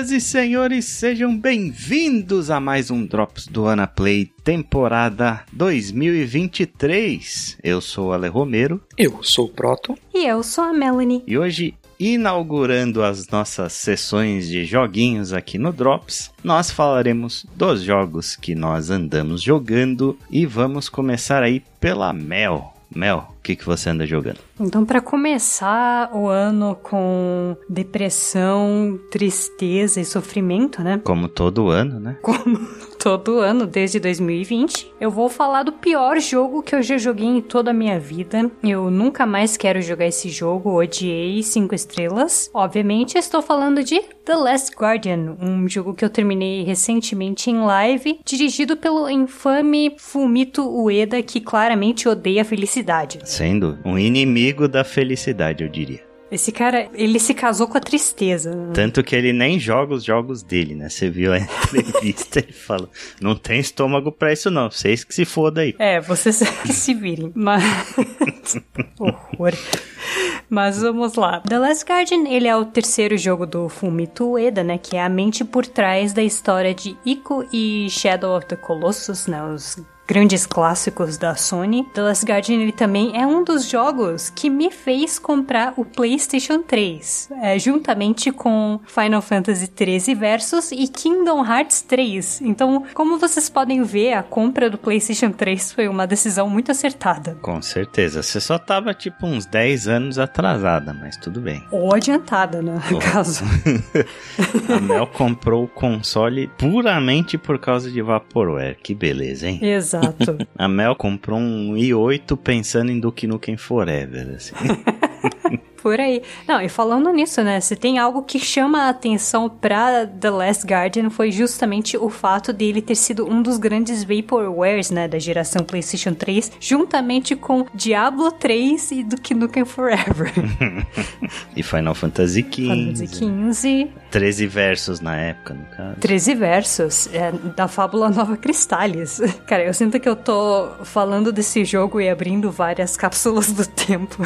Senhoras e senhores, sejam bem-vindos a mais um Drops do Ana Play temporada 2023. Eu sou o Ale Romero. Eu sou o Proto. E eu sou a Melanie. E hoje, inaugurando as nossas sessões de joguinhos aqui no Drops, nós falaremos dos jogos que nós andamos jogando e vamos começar aí pela Mel. Mel, o que, que você anda jogando? Então, para começar o ano com depressão, tristeza e sofrimento, né? Como todo ano, né? Como todo ano, desde 2020, eu vou falar do pior jogo que eu já joguei em toda a minha vida. Eu nunca mais quero jogar esse jogo, odiei 5 estrelas. Obviamente, estou falando de The Last Guardian, um jogo que eu terminei recentemente em live, dirigido pelo infame Fumito Ueda, que claramente odeia a felicidade. Sendo um inimigo da felicidade, eu diria. Esse cara, ele se casou com a tristeza. Tanto que ele nem joga os jogos dele, né? Você viu a entrevista, ele fala: não tem estômago pra isso, não. Vocês que se foda aí. É, vocês que se virem. Mas. Horror. Mas vamos lá. The Last Guardian, ele é o terceiro jogo do Fumito Ueda, né? Que é a mente por trás da história de Ico e Shadow of the Colossus, né? Os grandes clássicos da Sony. The Last Guardian ele também é um dos jogos que me fez comprar o PlayStation 3, é, juntamente com Final Fantasy 13 Versus e Kingdom Hearts 3. Então, como vocês podem ver, a compra do PlayStation 3 foi uma decisão muito acertada. Com certeza. Você só tava tipo uns 10 anos atrasada, mas tudo bem. Ou adiantada, né? Caso. a Mel comprou o console puramente por causa de Vaporware. Que beleza, hein? Exato. A Mel comprou um i8 pensando em Duke Nukem Forever, assim. Por aí. Não, e falando nisso, né? Se tem algo que chama a atenção pra The Last Guardian foi justamente o fato dele ter sido um dos grandes Vaporwares, né? Da geração PlayStation 3, juntamente com Diablo 3 e Duke Nukem Forever. e Final Fantasy XV. Final Fantasy XV. 13 versos na época, no caso. 13 versos é, da Fábula Nova Cristales. Cara, eu sinto que eu tô falando desse jogo e abrindo várias cápsulas do tempo.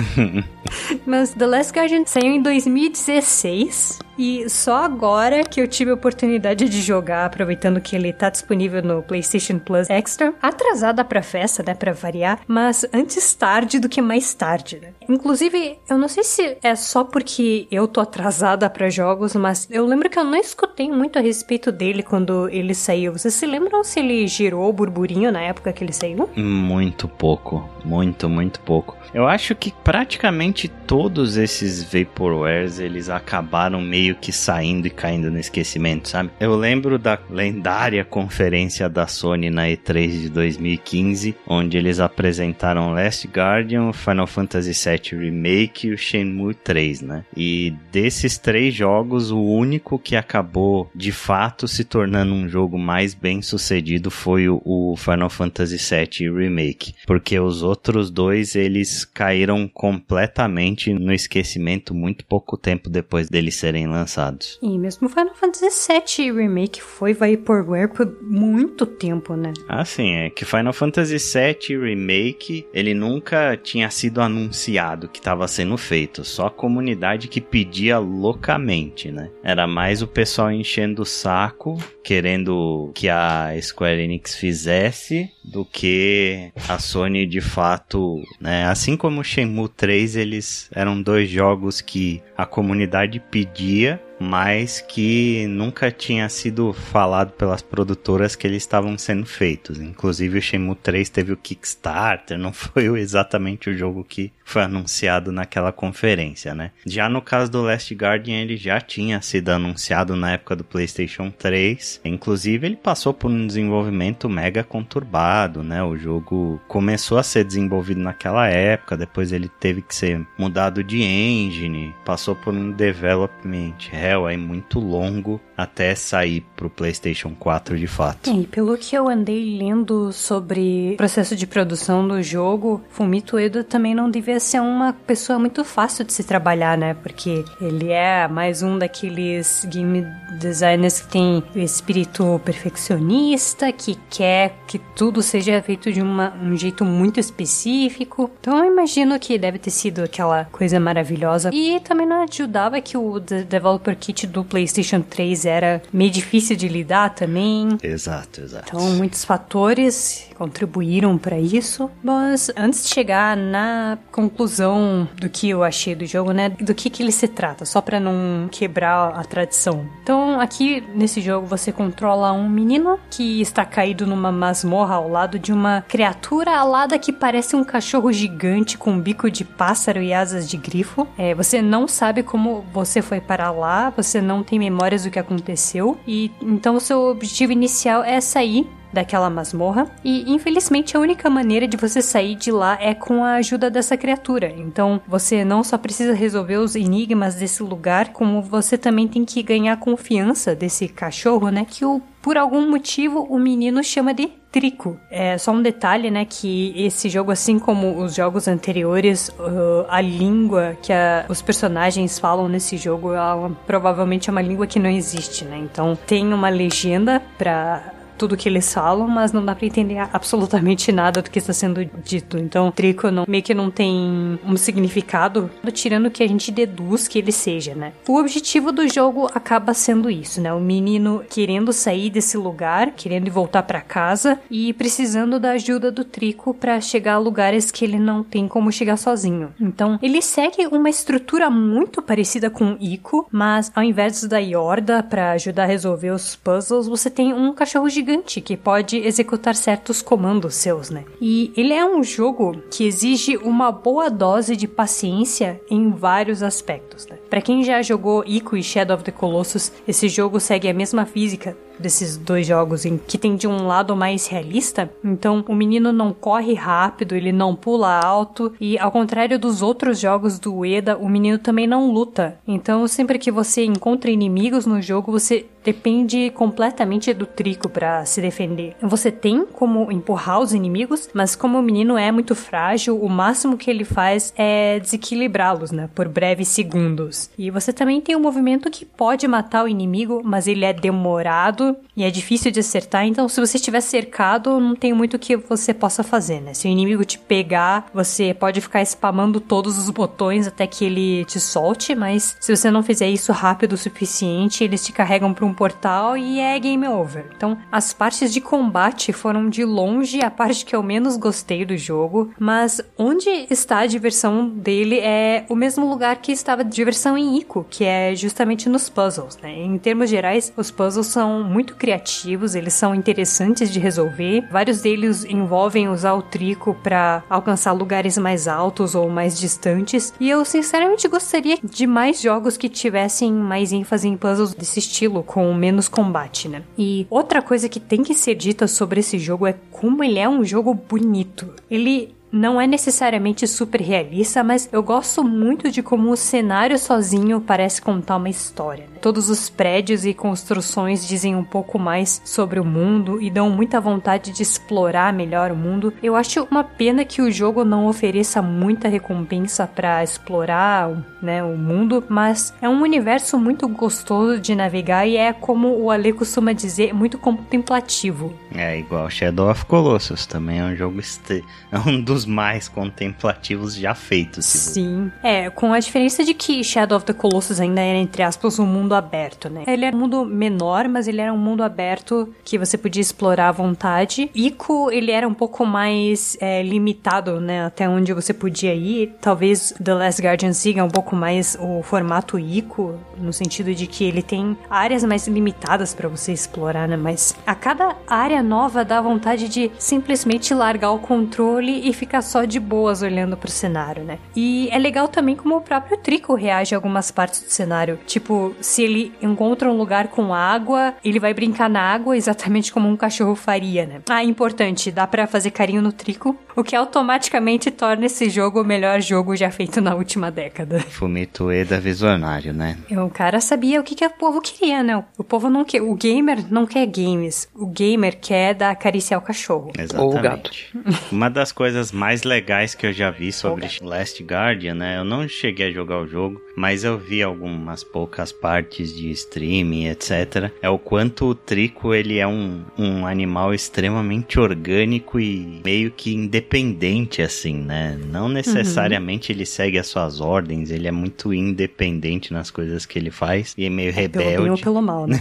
Mas The Last Guardian saiu em 2016 e só agora que eu tive a oportunidade de jogar, aproveitando que ele tá disponível no PlayStation Plus Extra, atrasada pra festa, né, pra variar, mas antes tarde do que mais tarde, né? Inclusive, eu não sei se é só porque eu tô atrasada para jogos, mas eu lembro que eu não escutei muito a respeito dele quando ele saiu. Vocês se lembram se ele girou burburinho na época que ele saiu? Muito pouco, muito, muito pouco. Eu acho que praticamente todos esses Vaporwares, eles acabaram meio que saindo e caindo no esquecimento, sabe? Eu lembro da lendária conferência da Sony na E3 de 2015, onde eles apresentaram Last Guardian, Final Fantasy VII Remake e o Shenmue 3, né? E desses três jogos, o único que acabou de fato se tornando um jogo mais bem sucedido foi o, o Final Fantasy VII Remake, porque os outros dois eles caíram completamente no esquecimento muito pouco tempo depois deles serem lançados. E mesmo Final Fantasy VII Remake foi Vaporware por muito tempo, né? Ah, sim, é que Final Fantasy VII Remake, ele nunca tinha sido anunciado que estava sendo feito, só a comunidade que pedia loucamente, né? Era mais o pessoal enchendo o saco, querendo que a Square Enix fizesse, do que a Sony de fato, né? Assim como o Shenmue 3, eles eram dois jogos que a comunidade pedia mas que nunca tinha sido falado pelas produtoras que eles estavam sendo feitos. Inclusive o Shenmue 3 teve o Kickstarter, não foi exatamente o jogo que foi anunciado naquela conferência, né? Já no caso do Last Guardian, ele já tinha sido anunciado na época do PlayStation 3. Inclusive, ele passou por um desenvolvimento mega conturbado, né? O jogo começou a ser desenvolvido naquela época, depois ele teve que ser mudado de engine, passou por um development hell aí muito longo até sair pro PlayStation 4 de fato. E pelo que eu andei lendo sobre o processo de produção do jogo, Fumito Ueda também não devia ser uma pessoa muito fácil de se trabalhar, né? Porque ele é mais um daqueles game designers que tem o espírito perfeccionista, que quer que tudo seja feito de uma, um jeito muito específico. Então eu imagino que deve ter sido aquela coisa maravilhosa. E também não ajudava que o developer Control Kit do PlayStation 3 era meio difícil de lidar também. Exato, exato. Então, muitos fatores contribuíram para isso. Mas antes de chegar na conclusão do que eu achei do jogo, né, do que que ele se trata, só para não quebrar a tradição. Então, aqui nesse jogo você controla um menino que está caído numa masmorra ao lado de uma criatura alada que parece um cachorro gigante com bico de pássaro e asas de grifo. É, você não sabe como você foi para lá, você não tem memórias do que aconteceu e então o seu objetivo inicial é sair daquela masmorra. E infelizmente a única maneira de você sair de lá é com a ajuda dessa criatura. Então você não só precisa resolver os enigmas desse lugar, como você também tem que ganhar confiança desse cachorro, né? Que o por algum motivo o menino chama de Trico. É só um detalhe, né, que esse jogo, assim como os jogos anteriores, uh, a língua que a, os personagens falam nesse jogo, ela, provavelmente é uma língua que não existe, né? Então tem uma legenda para tudo que eles falam, mas não dá para entender absolutamente nada do que está sendo dito. Então, Trico não, meio que não tem um significado, tirando que a gente deduz que ele seja, né? O objetivo do jogo acaba sendo isso, né? O menino querendo sair desse lugar, querendo voltar para casa e precisando da ajuda do Trico para chegar a lugares que ele não tem como chegar sozinho. Então, ele segue uma estrutura muito parecida com Ico, mas ao invés da Yorda para ajudar a resolver os puzzles, você tem um cachorro gigante gigante que pode executar certos comandos seus, né? E ele é um jogo que exige uma boa dose de paciência em vários aspectos, né? Para quem já jogou Ico e Shadow of the Colossus, esse jogo segue a mesma física desses dois jogos em que tem de um lado mais realista, então o menino não corre rápido, ele não pula alto e ao contrário dos outros jogos do Ueda, o menino também não luta. Então sempre que você encontra inimigos no jogo, você depende completamente do trico para se defender. Você tem como empurrar os inimigos, mas como o menino é muito frágil, o máximo que ele faz é desequilibrá-los, né, por breves segundos. E você também tem um movimento que pode matar o inimigo, mas ele é demorado e é difícil de acertar, então se você estiver cercado, não tem muito que você possa fazer, né? Se o inimigo te pegar, você pode ficar spamando todos os botões até que ele te solte, mas se você não fizer isso rápido o suficiente, eles te carregam para um portal e é game over. Então, as partes de combate foram de longe a parte que eu menos gostei do jogo, mas onde está a diversão dele é o mesmo lugar que estava a diversão em Ico, que é justamente nos puzzles, né? Em termos gerais, os puzzles são muito criativos, eles são interessantes de resolver. Vários deles envolvem usar o trico para alcançar lugares mais altos ou mais distantes, e eu sinceramente gostaria de mais jogos que tivessem mais ênfase em puzzles desse estilo, com menos combate, né? E outra coisa que tem que ser dita sobre esse jogo é como ele é um jogo bonito. Ele não é necessariamente super realista, mas eu gosto muito de como o cenário sozinho parece contar uma história. Né? Todos os prédios e construções dizem um pouco mais sobre o mundo e dão muita vontade de explorar melhor o mundo. Eu acho uma pena que o jogo não ofereça muita recompensa para explorar né, o mundo, mas é um universo muito gostoso de navegar e é como o Ale costuma dizer, muito contemplativo. É igual Shadow of Colossus, também é um jogo este... é um dos mais contemplativos já feitos. Sim. É, com a diferença de que Shadow of the Colossus ainda era, entre aspas, um mundo aberto, né? Ele era um mundo menor, mas ele era um mundo aberto que você podia explorar à vontade. Ico, ele era um pouco mais é, limitado, né? Até onde você podia ir. Talvez The Last Guardian siga um pouco mais o formato Ico, no sentido de que ele tem áreas mais limitadas para você explorar, né? Mas a cada área nova dá vontade de simplesmente largar o controle e ficar só de boas olhando pro cenário, né? E é legal também como o próprio Trico reage a algumas partes do cenário. Tipo, se ele encontra um lugar com água, ele vai brincar na água exatamente como um cachorro faria, né? Ah, importante, dá para fazer carinho no Trico, o que automaticamente torna esse jogo o melhor jogo já feito na última década. Fumito Eda visionário, né? O cara sabia o que, que o povo queria, né? O povo não quer, o gamer não quer games, o gamer quer dar acariciar o cachorro. Exatamente. Ou o gato. Uma das coisas mais legais que eu já vi sobre. Last Guardian, né? Eu não cheguei a jogar o jogo, mas eu vi algumas poucas partes de streaming, etc. É o quanto o Trico ele é um, um animal extremamente orgânico e meio que independente assim, né? Não necessariamente uhum. ele segue as suas ordens, ele é muito independente nas coisas que ele faz e é meio é rebelde. Pelo bem ou pelo mal, né?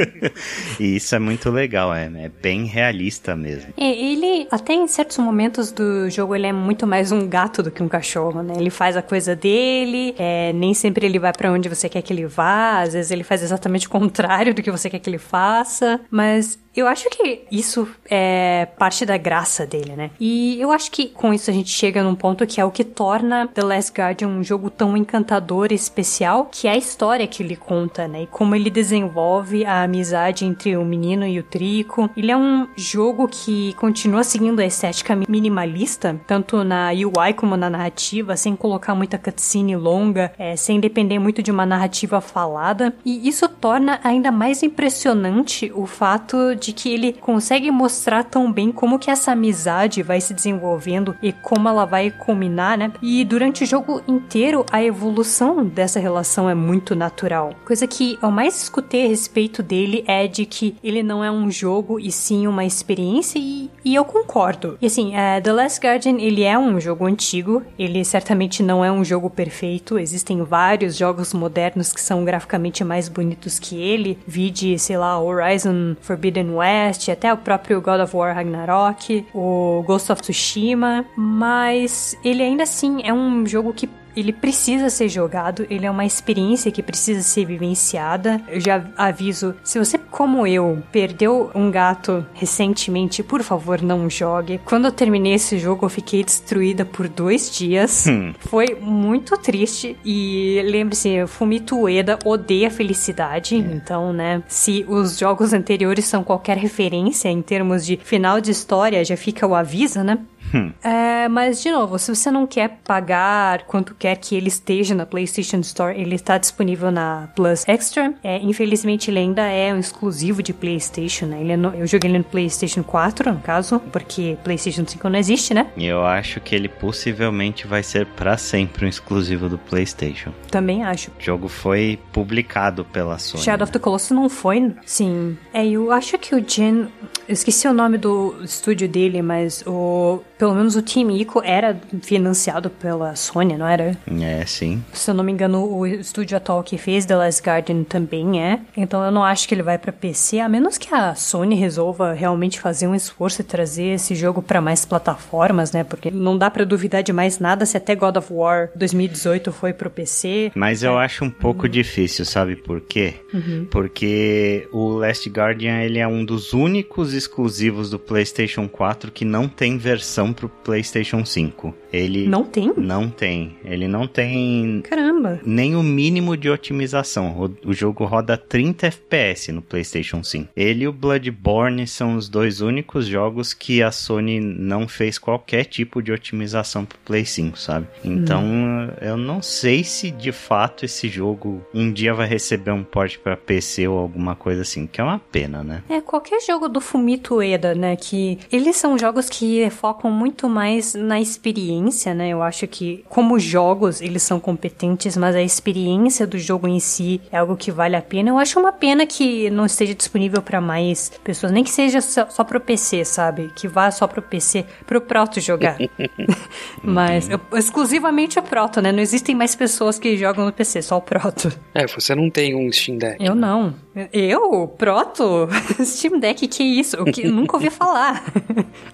e isso é muito legal, é, é bem realista mesmo. É, ele, até em certos momentos do jogo, ele é muito mais um gato do que um cachorro, né? Ele faz a coisa dele, é, nem sempre ele vai para onde você quer que ele vá, às vezes ele faz exatamente o contrário do que você quer que ele faça, mas eu acho que isso é parte da graça dele, né? E eu acho que com isso a gente chega num ponto que é o que torna The Last Guardian um jogo tão encantador e especial, que é a história que ele conta, né? E como ele desenvolve a amizade entre o menino e o Trico. Ele é um jogo que continua seguindo a estética minimalista, tanto na UI como na narrativa, sem colocar muita cutscene longa, é, sem depender muito de uma narrativa falada. E isso torna ainda mais impressionante o fato de que ele consegue mostrar tão bem como que essa amizade vai se desenvolvendo e como ela vai culminar, né? E durante o jogo inteiro, a evolução dessa relação é muito natural. Coisa que eu mais escutei a respeito dele é de que ele não é um jogo e sim uma experiência e, e eu concordo. E assim, é, The Last Guardian, ele é um jogo antigo, ele certamente não é um jogo perfeito, existem vários jogos modernos que são graficamente mais bonitos que ele, vide, sei lá, Horizon Forbidden West, até o próprio God of War Ragnarok, o Ghost of Tsushima, mas ele ainda assim é um jogo que ele precisa ser jogado, ele é uma experiência que precisa ser vivenciada. Eu já aviso, se você, como eu, perdeu um gato recentemente, por favor, não jogue. Quando eu terminei esse jogo, eu fiquei destruída por dois dias. Hum. Foi muito triste. E lembre-se, Fumito Ueda odeia felicidade. É. Então, né, se os jogos anteriores são qualquer referência em termos de final de história, já fica o aviso, né? Hum. É, mas, de novo, se você não quer pagar quanto quer que ele esteja na PlayStation Store, ele está disponível na Plus Extra. É, infelizmente, ele ainda é um exclusivo de PlayStation, né? Ele é no, eu joguei ele no PlayStation 4, no caso, porque PlayStation 5 não existe, né? E eu acho que ele possivelmente vai ser para sempre um exclusivo do PlayStation. Também acho. O jogo foi publicado pela Sony. Shadow of the Colossus não foi? Sim. É, eu acho que o Jen. Eu esqueci o nome do estúdio dele, mas o pelo menos o Team Ico era financiado pela Sony, não era? É, sim. Se eu não me engano, o estúdio atual que fez The Last Guardian também é. Então eu não acho que ele vai para PC, a menos que a Sony resolva realmente fazer um esforço e trazer esse jogo para mais plataformas, né? Porque não dá para duvidar de mais nada se até God of War 2018 foi pro PC. Mas eu é. acho um pouco uhum. difícil, sabe por quê? Uhum. Porque o Last Guardian ele é um dos únicos exclusivos do PlayStation 4 que não tem versão para pro PlayStation 5. Ele não tem? Não tem. Ele não tem. Caramba. Nem o mínimo de otimização. O, o jogo roda 30 FPS no PlayStation 5. Ele e o Bloodborne são os dois únicos jogos que a Sony não fez qualquer tipo de otimização pro Play 5, sabe? Então, hum. eu não sei se de fato esse jogo um dia vai receber um port para PC ou alguma coisa assim, que é uma pena, né? É, qualquer jogo do Fumito Ueda, né, que eles são jogos que focam muito mais na experiência, né? Eu acho que, como jogos, eles são competentes, mas a experiência do jogo em si é algo que vale a pena. Eu acho uma pena que não esteja disponível para mais pessoas, nem que seja só, só pro PC, sabe? Que vá só pro PC, pro Proto jogar. mas eu, exclusivamente o Proto, né? Não existem mais pessoas que jogam no PC, só o Proto. É, você não tem um Steam Deck. Eu não. Eu? Proto? Steam Deck, que isso? Eu que, nunca ouvi falar.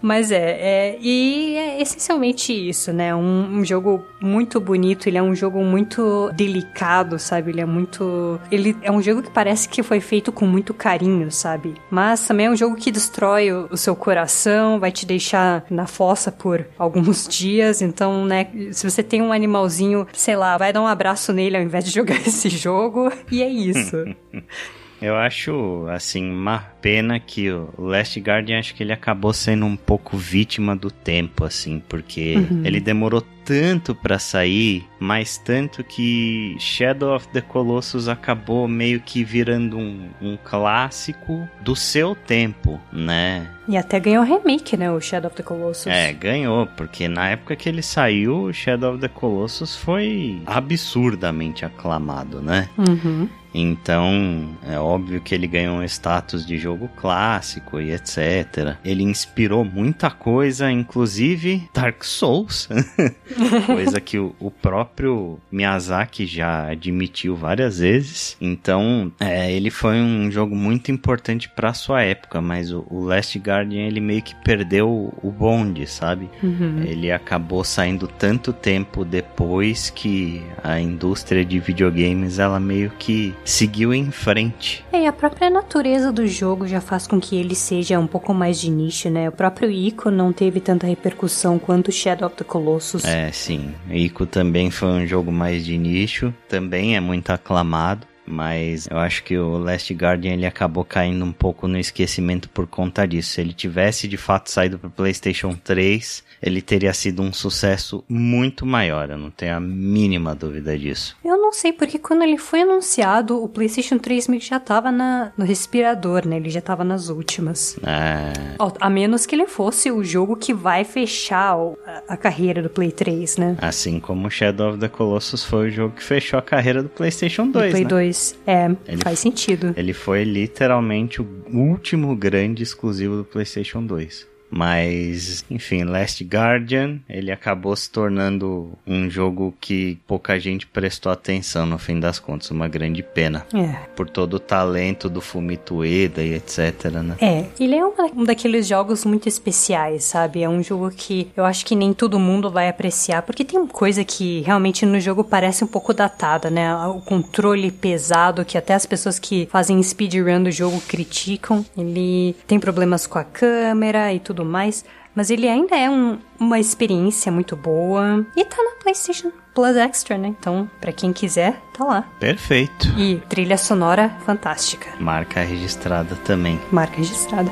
mas é, é, e e é essencialmente isso, né? Um, um, jogo muito bonito, ele é um jogo muito delicado, sabe? Ele é muito. Ele é um jogo que parece que foi feito com muito carinho, sabe? Mas também é um jogo que destrói o, o seu coração, vai te deixar na fossa por alguns dias. Então, né? Se você tem um animalzinho, sei lá, vai dar um abraço nele ao invés de jogar esse jogo. E é isso. Eu acho, assim, uma pena que o Last Guardian, acho que ele acabou sendo um pouco vítima do tempo, assim, porque uhum. ele demorou tanto para sair, mas tanto que Shadow of the Colossus acabou meio que virando um, um clássico do seu tempo, né? E até ganhou remake, né? O Shadow of the Colossus. É, ganhou, porque na época que ele saiu, o Shadow of the Colossus foi absurdamente aclamado, né? Uhum. Então, é óbvio que ele ganhou um status de jogo clássico e etc. Ele inspirou muita coisa, inclusive Dark Souls, coisa que o, o, próprio Miyazaki já admitiu várias vezes. Então, é, ele foi um jogo muito importante para sua época, mas o, o, Last Guardian ele meio que perdeu o, o bonde, sabe? Uhum. Ele acabou saindo tanto tempo depois que a indústria de videogames ela meio que seguiu em frente. É, a própria natureza do jogo já faz com que ele seja um pouco mais de nicho, né? O próprio Ico não teve tanta repercussão quanto Shadow of the Colossus. É, sim. Ico também foi um jogo mais de nicho, também é muito aclamado mas eu acho que o Last Guardian ele acabou caindo um pouco no esquecimento por conta disso. Se ele tivesse de fato saído para PlayStation 3, ele teria sido um sucesso muito maior, eu não tenho a mínima dúvida disso. Eu não sei, porque quando ele foi anunciado, o PlayStation 3 meio que já tava na, no respirador, né? Ele já tava nas últimas. É... A menos que ele fosse o jogo que vai fechar a, a carreira do Play 3, né? Assim como Shadow of the Colossus foi o jogo que fechou a carreira do PlayStation 2, do Play né? 2, é, ele faz sentido. Ele foi literalmente o último grande exclusivo do PlayStation 2. Mas, enfim, Last Guardian, ele acabou se tornando um jogo que pouca gente prestou atenção no fim das contas, uma grande pena. É. Por todo o talento do Fumito Ueda e etc, né? É, ele é um daqueles jogos muito especiais, sabe? É um jogo que eu acho que nem todo mundo vai apreciar, porque tem coisa que realmente no jogo parece um pouco datada, né? O controle pesado que até as pessoas que fazem speedrun do jogo criticam. Ele tem problemas com a câmera e tudo mais, mas ele ainda é um, uma experiência muito boa e tá na PlayStation Plus Extra, né? Então, para quem quiser, tá lá. Perfeito. E trilha sonora fantástica. Marca registrada também. Marca registrada.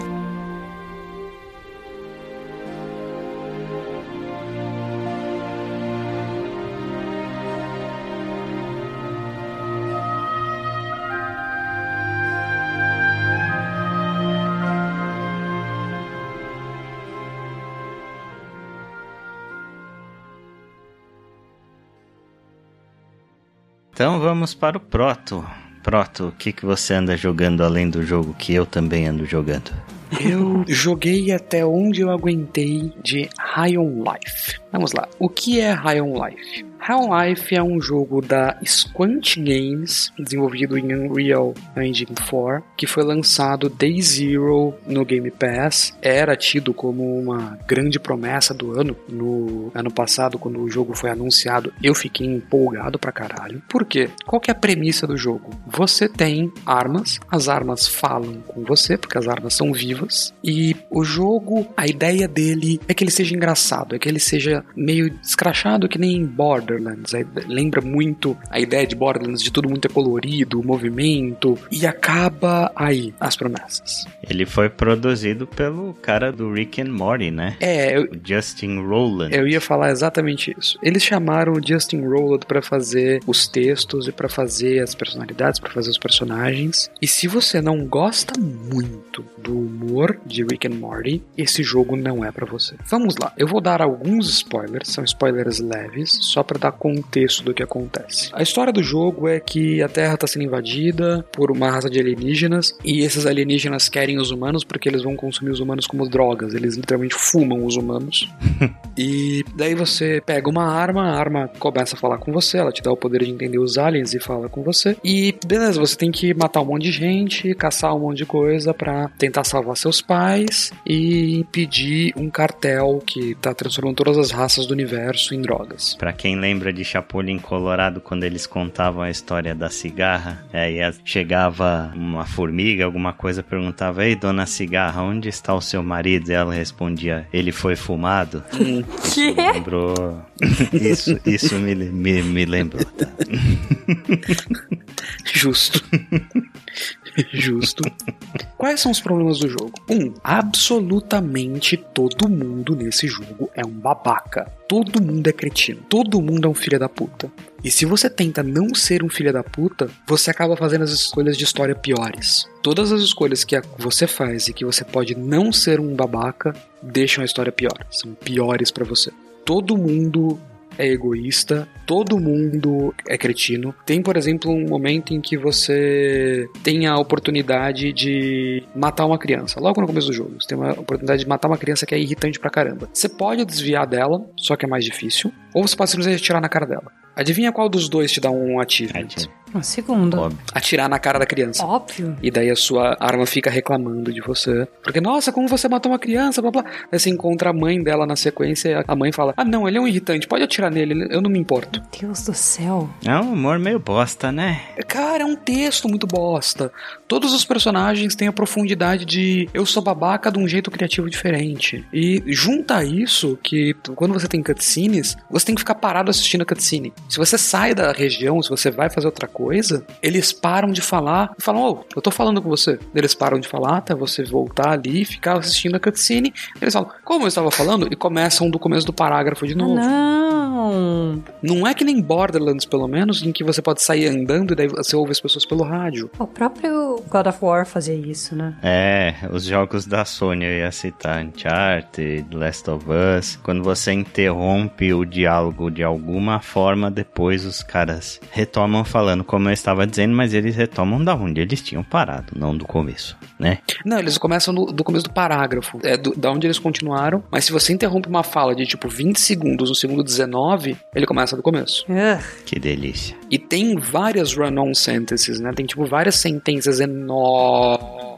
Então vamos para o Proto. Proto, o que, que você anda jogando além do jogo que eu também ando jogando? Eu joguei até onde eu aguentei de High on Life. Vamos lá. O que é High on Life? High on Life é um jogo da Squant Games, desenvolvido em Unreal Engine 4, que foi lançado Day Zero no Game Pass. Era tido como uma grande promessa do ano. No ano passado, quando o jogo foi anunciado, eu fiquei empolgado pra caralho. Por quê? Qual que é a premissa do jogo? Você tem armas, as armas falam com você, porque as armas são vivas, e o jogo, a ideia dele é que ele seja engraçado, é que ele seja meio escrachado que nem Borderlands. Lembra muito a ideia de Borderlands de tudo muito é colorido, movimento, e acaba aí as promessas. Ele foi produzido pelo cara do Rick and Morty, né? É, eu, o Justin Rowland. Eu ia falar exatamente isso. Eles chamaram o Justin Rowland para fazer os textos e para fazer as personalidades, para fazer os personagens. E se você não gosta muito do humor de Rick and Morty, esse jogo não é para você. Vamos lá, eu vou dar alguns spoilers, são spoilers leves, só para dar contexto do que acontece. A história do jogo é que a Terra está sendo invadida por uma raça de alienígenas e esses alienígenas querem os humanos porque eles vão consumir os humanos como drogas, eles literalmente fumam os humanos. e daí você pega uma arma, a arma começa a falar com você, ela te dá o poder de entender os aliens e fala com você. E beleza, você tem que matar um monte de gente, caçar um monte de coisa para tentar salvar seus pais e impedir um cartel que tá transformando todas as raças do universo em drogas. Para quem lembra de Chapulin Colorado, quando eles contavam a história da cigarra, aí chegava uma formiga, alguma coisa, perguntava: Ei, dona cigarra, onde está o seu marido? E ela respondia: Ele foi fumado. Que? Isso lembrou. Isso, isso me, me, me lembrou. Justo. Justo. Quais são os problemas do jogo? Um, absolutamente todo mundo nesse jogo é um babaca. Todo mundo é cretino. Todo mundo é um filho da puta. E se você tenta não ser um filho da puta, você acaba fazendo as escolhas de história piores. Todas as escolhas que você faz e que você pode não ser um babaca deixam a história pior. São piores para você. Todo mundo é egoísta, todo mundo é cretino. Tem, por exemplo, um momento em que você tem a oportunidade de matar uma criança, logo no começo do jogo. Você tem uma oportunidade de matar uma criança que é irritante pra caramba. Você pode desviar dela, só que é mais difícil, ou você pode simplesmente atirar na cara dela. Adivinha qual dos dois te dá um achievement? Um segundo. Óbvio. Atirar na cara da criança. Óbvio. E daí a sua arma fica reclamando de você. Porque, nossa, como você matou uma criança, blá blá. Aí você encontra a mãe dela na sequência e a mãe fala: Ah, não, ele é um irritante, pode atirar nele, eu não me importo. Meu Deus do céu. É um humor meio bosta, né? Cara, é um texto muito bosta. Todos os personagens têm a profundidade de eu sou babaca de um jeito criativo diferente. E junta a isso que quando você tem cutscenes, você tem que ficar parado assistindo a cutscene. Se você sai da região, se você vai fazer outra coisa, eles param de falar e falam: Ô, oh, eu tô falando com você. Eles param de falar até você voltar ali e ficar assistindo a cutscene. Eles falam: Como eu estava falando? E começam do começo do parágrafo de novo. Não. Não é que nem Borderlands, pelo menos, em que você pode sair andando e daí você ouve as pessoas pelo rádio. O próprio God of War fazia isso, né? É, os jogos da Sony eu ia citar Uncharted, Last of Us. Quando você interrompe o diálogo de alguma forma, depois os caras retomam falando, como eu estava dizendo, mas eles retomam da onde eles tinham parado, não do começo, né? Não, eles começam do, do começo do parágrafo, é do, da onde eles continuaram, mas se você interrompe uma fala de tipo 20 segundos no segundo 19, ele começa do começo. Ugh. Que delícia. E tem várias run-on sentences, né? Tem tipo várias sentenças enormes.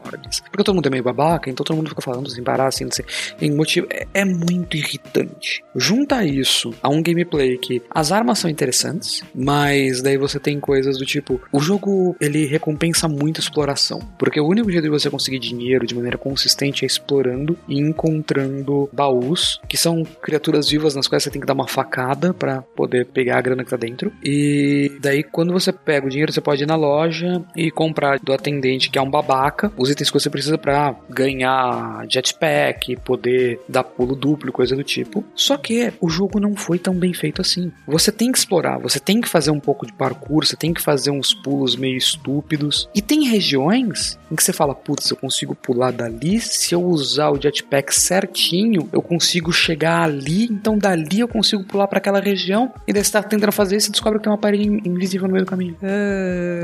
Porque todo mundo é meio babaca, então todo mundo fica falando sem parar, assim, sem motivo. É, é muito irritante. Junta isso a um gameplay que as armas são interessantes, mas daí você tem coisas do tipo, o jogo ele recompensa muito a exploração, porque o único jeito de você conseguir dinheiro de maneira consistente é explorando e encontrando baús, que são criaturas vivas nas quais você tem que dar uma facada para poder pegar a grana que tá dentro. E daí quando você pega o dinheiro, você pode ir na loja e comprar do atendente que é um babaca, os itens que você precisa para ganhar jetpack, poder dar pulo duplo, coisa do tipo. Só que o jogo não foi tão bem feito assim. Você tem que explorar, você tem que fazer um pouco de parkour, você tem que fazer uns pulos meio estúpidos. E tem regiões em que você fala, putz, eu consigo pular dali, se eu usar o jetpack certinho, eu consigo chegar ali, então dali eu consigo pular para aquela região. E daí você tá tentando fazer isso e descobre que tem uma parede invisível no meio do caminho.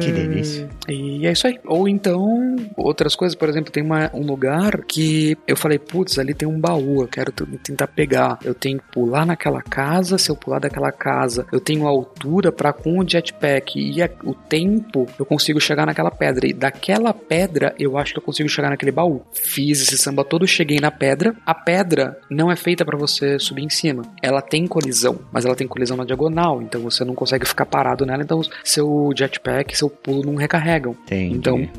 Que delícia. E é isso aí. Ou então, outras coisas, por exemplo, tem uma, um lugar que eu falei, putz, ali tem um baú, eu quero tentar pegar. Eu tenho que pular naquela casa, se eu pular daquela casa, eu tenho a altura para com o jetpack e a- o tempo, eu consigo chegar naquela pedra. E daquela pedra, eu acho que eu consigo chegar naquele baú. Fiz esse samba todo, cheguei na pedra. A pedra não é feita para você subir em cima. Ela tem colisão, mas ela tem colisão na diagonal, então você não consegue ficar parado nela, então seu jetpack, seu pulo não recarregam. Entendi. Então,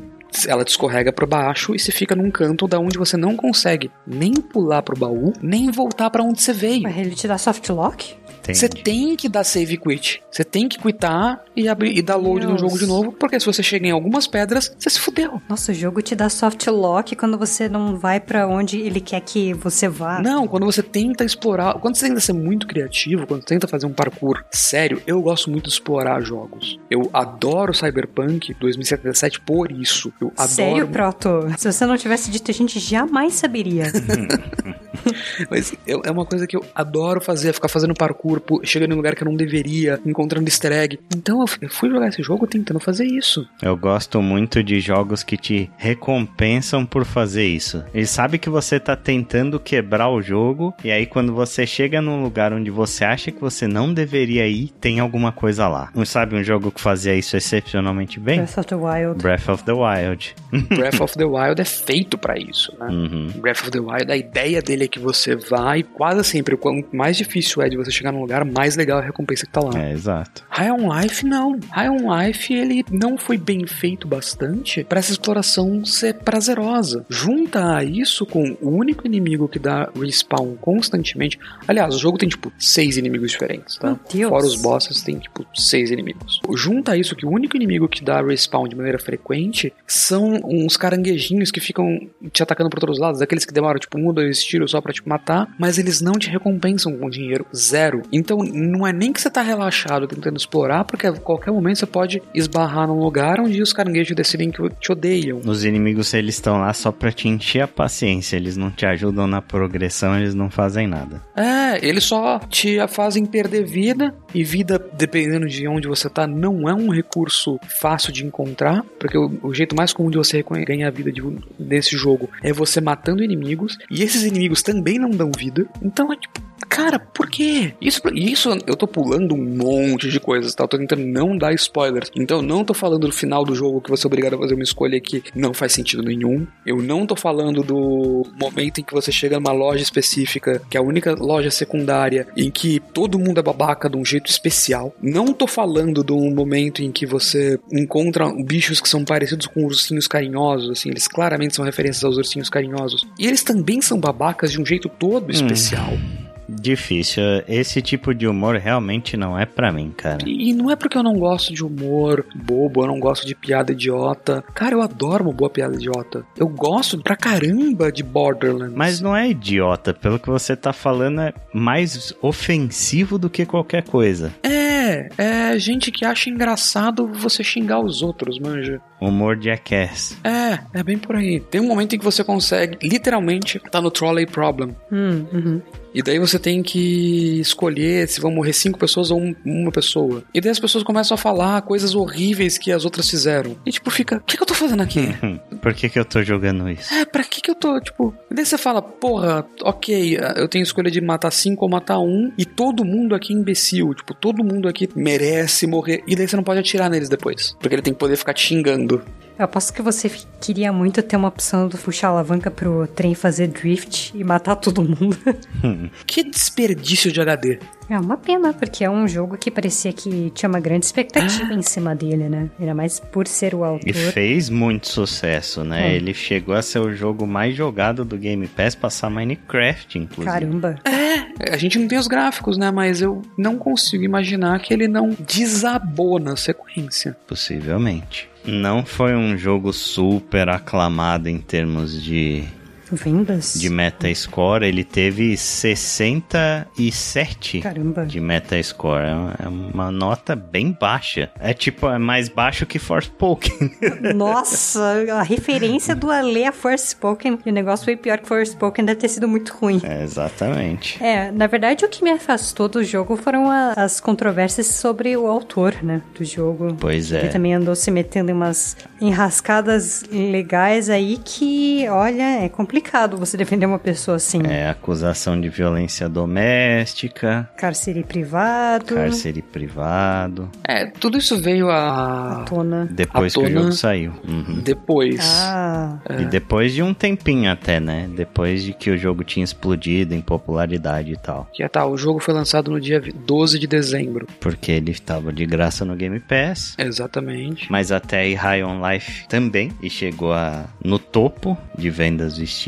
ela descorrega para baixo e você fica num canto da onde você não consegue nem pular pro baú, nem voltar para onde você veio. Mas ele te dá soft lock? Entendi. Você tem que dar save quit. Você tem que quitar e abrir e dar load no Deus. jogo de novo, porque se você chega em algumas pedras, você se fudeu. Nossa, o jogo te dá soft lock quando você não vai pra onde ele quer que você vá. Não, quando você tenta explorar, quando você tenta ser muito criativo, quando você tenta fazer um parkour sério, eu gosto muito de explorar jogos. Eu adoro Cyberpunk 2077 por isso. Eu adoro Sério, Proto? Se você não tivesse dito, a gente jamais saberia. Mas eu- é uma coisa que eu adoro fazer, ficar fazendo parkour, pu- chegando em um lugar que eu não deveria, encontrando easter egg. Então eu fui jogar esse jogo tentando fazer isso. Eu gosto muito de jogos que te recompensam por fazer isso. Ele sabe que você tá tentando quebrar o jogo, e aí quando você chega num lugar onde você acha que você não deveria ir, tem alguma coisa lá. Não sabe um jogo que fazia isso excepcionalmente bem? Breath of the Wild. Breath of the Wild. Breath of the Wild é feito pra isso, né? Uhum. Breath of the Wild, a ideia dele é que você vai, quase sempre, o quanto mais difícil é de você chegar num lugar, mais legal é a recompensa que tá lá. É, exato. High on Life não. High on Life ele não foi bem feito bastante para essa exploração ser prazerosa. Junta isso com o único inimigo que dá respawn constantemente. Aliás, o jogo tem tipo seis inimigos diferentes, tá? Meu Deus. Fora os bosses tem tipo seis inimigos. Junta isso que o único inimigo que dá respawn de maneira frequente são uns caranguejinhos que ficam te atacando por todos os lados, aqueles que demoram tipo um ou dois tiros só pra te matar, mas eles não te recompensam com dinheiro zero. Então não é nem que você tá relaxado tentando explorar, porque a qualquer momento você pode esbarrar num lugar onde os caranguejos decidem que te odeiam. Os inimigos, eles estão lá só pra te encher a paciência. Eles não te ajudam na progressão, eles não fazem nada. É, eles só te fazem perder vida, e vida, dependendo de onde você tá, não é um recurso fácil de encontrar, porque o, o jeito mais comum de você ganhar vida de, desse jogo é você matando inimigos, e esses inimigos também não dão vida. Então é tipo, cara, por quê? Isso, isso eu tô pulando um monte de coisas, tá? Eu tô tentando não dar spoilers. Então eu não tô falando do final do jogo que você é obrigado a fazer uma escolha que não faz sentido nenhum. Eu não tô falando do momento em que você chega numa loja específica, que é a única loja secundária, em que todo mundo é babaca de um jeito especial. Não tô falando do momento em que você encontra bichos que são parecidos com ursinhos carinhosos, assim, eles claramente são referências aos ursinhos carinhosos. E eles também são babacas de um jeito todo especial. Difícil. Esse tipo de humor realmente não é pra mim, cara. E não é porque eu não gosto de humor bobo, eu não gosto de piada idiota. Cara, eu adoro uma boa piada idiota. Eu gosto pra caramba de Borderlands. Mas não é idiota, pelo que você tá falando, é mais ofensivo do que qualquer coisa. É, é gente que acha engraçado você xingar os outros, manja. Humor jackass. É, é bem por aí. Tem um momento em que você consegue, literalmente, tá no trolley problem. Hum, uhum. E daí você tem que escolher se vão morrer cinco pessoas ou um- uma pessoa. E daí as pessoas começam a falar coisas horríveis que as outras fizeram. E tipo, fica, o que, que eu tô fazendo aqui? Hum, Por que, que eu tô jogando isso? É, pra que que eu tô, tipo... E daí você fala, porra, ok, eu tenho escolha de matar cinco ou matar um, e todo mundo aqui é imbecil, tipo, todo mundo aqui merece morrer. E daí você não pode atirar neles depois, porque ele tem que poder ficar te xingando. Eu aposto que você queria muito ter uma opção do puxar a alavanca pro trem fazer drift e matar todo mundo. Que desperdício de HD. É uma pena, porque é um jogo que parecia que tinha uma grande expectativa em cima dele, né? Ainda mais por ser o E autor. fez muito sucesso, né? É. Ele chegou a ser o jogo mais jogado do Game Pass, passar Minecraft, inclusive. Caramba. A gente não tem os gráficos, né? Mas eu não consigo imaginar que ele não desabou na sequência. Possivelmente. Não foi um jogo super aclamado em termos de, Vendas? de Metascore. Ele teve 67 Caramba. de Metascore. É uma- É uma nota bem baixa. É tipo, é mais baixo que Forspoken. Nossa, a referência do Ale a Forspoken. E o negócio foi pior que Forspoken, deve ter sido muito ruim. é, exatamente. É, na verdade o que me afastou do jogo foram a- as controvérsias sobre o autor, né, do jogo. Pois Ele é. também andou se metendo em umas enrascadas legais aí que, olha, é complicado você defender uma pessoa assim. É acusação de violência doméstica, Cárcere privado, cárcere privado. É, tudo isso veio a. tona. Depois À que o tona. jogo saiu. Uhum. Depois. Ah, E depois de um tempinho até, né? Depois de que o jogo tinha explodido em popularidade e tal. Que tá, o jogo foi lançado no dia 12 de dezembro. Porque ele estava de graça no Game Pass. Exatamente. Mas até aí High on Life também. E chegou a, no topo de vendas do Steam.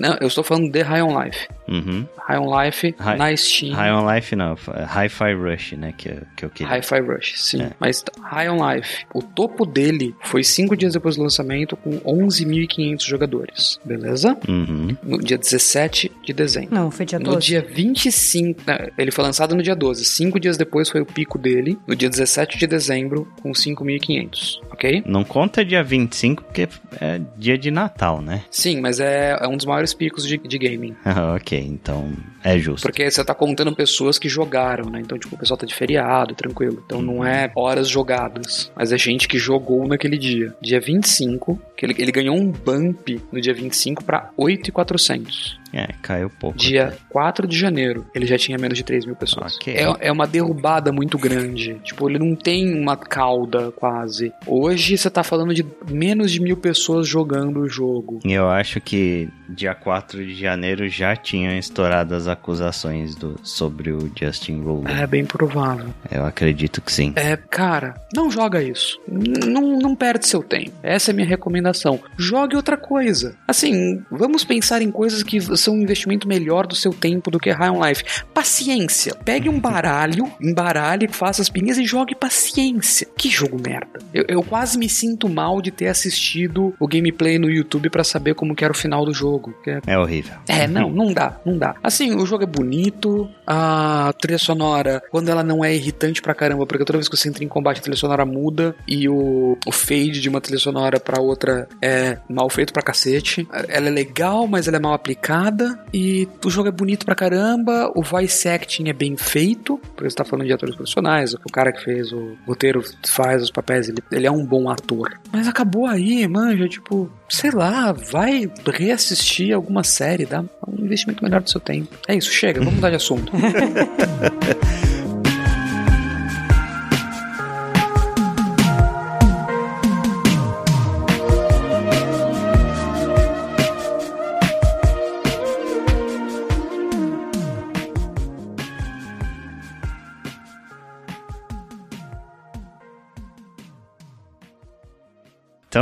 Não, eu estou falando de High on Life. Uhum. High on Life Hi- na Steam. High on Life não, Hi-Fi Rush, né? Que, eu- que eu queria. Hi-Fi Rush, sim. É. Mas High on Life, o topo dele foi cinco dias depois do lançamento com 11.500 jogadores, beleza? Uhum. No dia 17 de dezembro. não, foi dia No 12. dia 25, né, ele foi lançado no dia 12, cinco dias depois foi o pico dele, no dia 17 de dezembro com 5.500, ok? Não conta dia 25 porque é dia de Natal, né? Sim, mas é, é um dos maiores picos de, de gaming. ok, então é justo. Porque você tá contando pessoas que jogaram, né? Então, tipo, o pessoal tá de feriado, tranquilo. Então não é horas jogadas, mas é gente que jogou naquele dia. Dia 25, que ele, ele ganhou um bump no dia 25 pra 8,400. É, caiu pouco. Dia até. 4 de janeiro, ele já tinha menos de 3 mil pessoas. Ok. É, é uma derrubada muito grande. Tipo, ele não tem uma cauda quase. Hoje você tá falando de menos de mil pessoas jogando o jogo. E eu acho que dia 4 de janeiro já tinham estourado as acusações do, sobre o Justin Roiland. É bem provável. Eu acredito que sim. É, cara, não joga isso. Não, não perde seu tempo. Essa é a minha recomendação. Jogue outra coisa. Assim, vamos pensar em coisas que são um investimento melhor do seu tempo do que High on Life. Paciência. Pegue um baralho, embaralhe, faça as pinhas e jogue paciência. Que jogo merda. Eu, eu quase me sinto mal de ter assistido o gameplay no YouTube pra saber como que era o final do jogo. É É horrível. é, não, não dá, não dá. Assim, o jogo é bonito, a trilha sonora, quando ela não é irritante pra caramba, porque toda vez que você entra em combate a trilha sonora muda e o, o fade de uma trilha sonora pra outra é mal feito pra cacete. Ela é legal, mas ela é mal aplicada e o jogo é bonito pra caramba, o voice acting é bem feito, porque você tá falando de atores profissionais, o cara que fez o roteiro faz os papéis, ele, ele é um bom ator. Mas acabou aí, manja, tipo, sei lá, vai reassistir alguma série, dá um investimento melhor do seu tempo. É isso, chega, vamos mudar de assunto.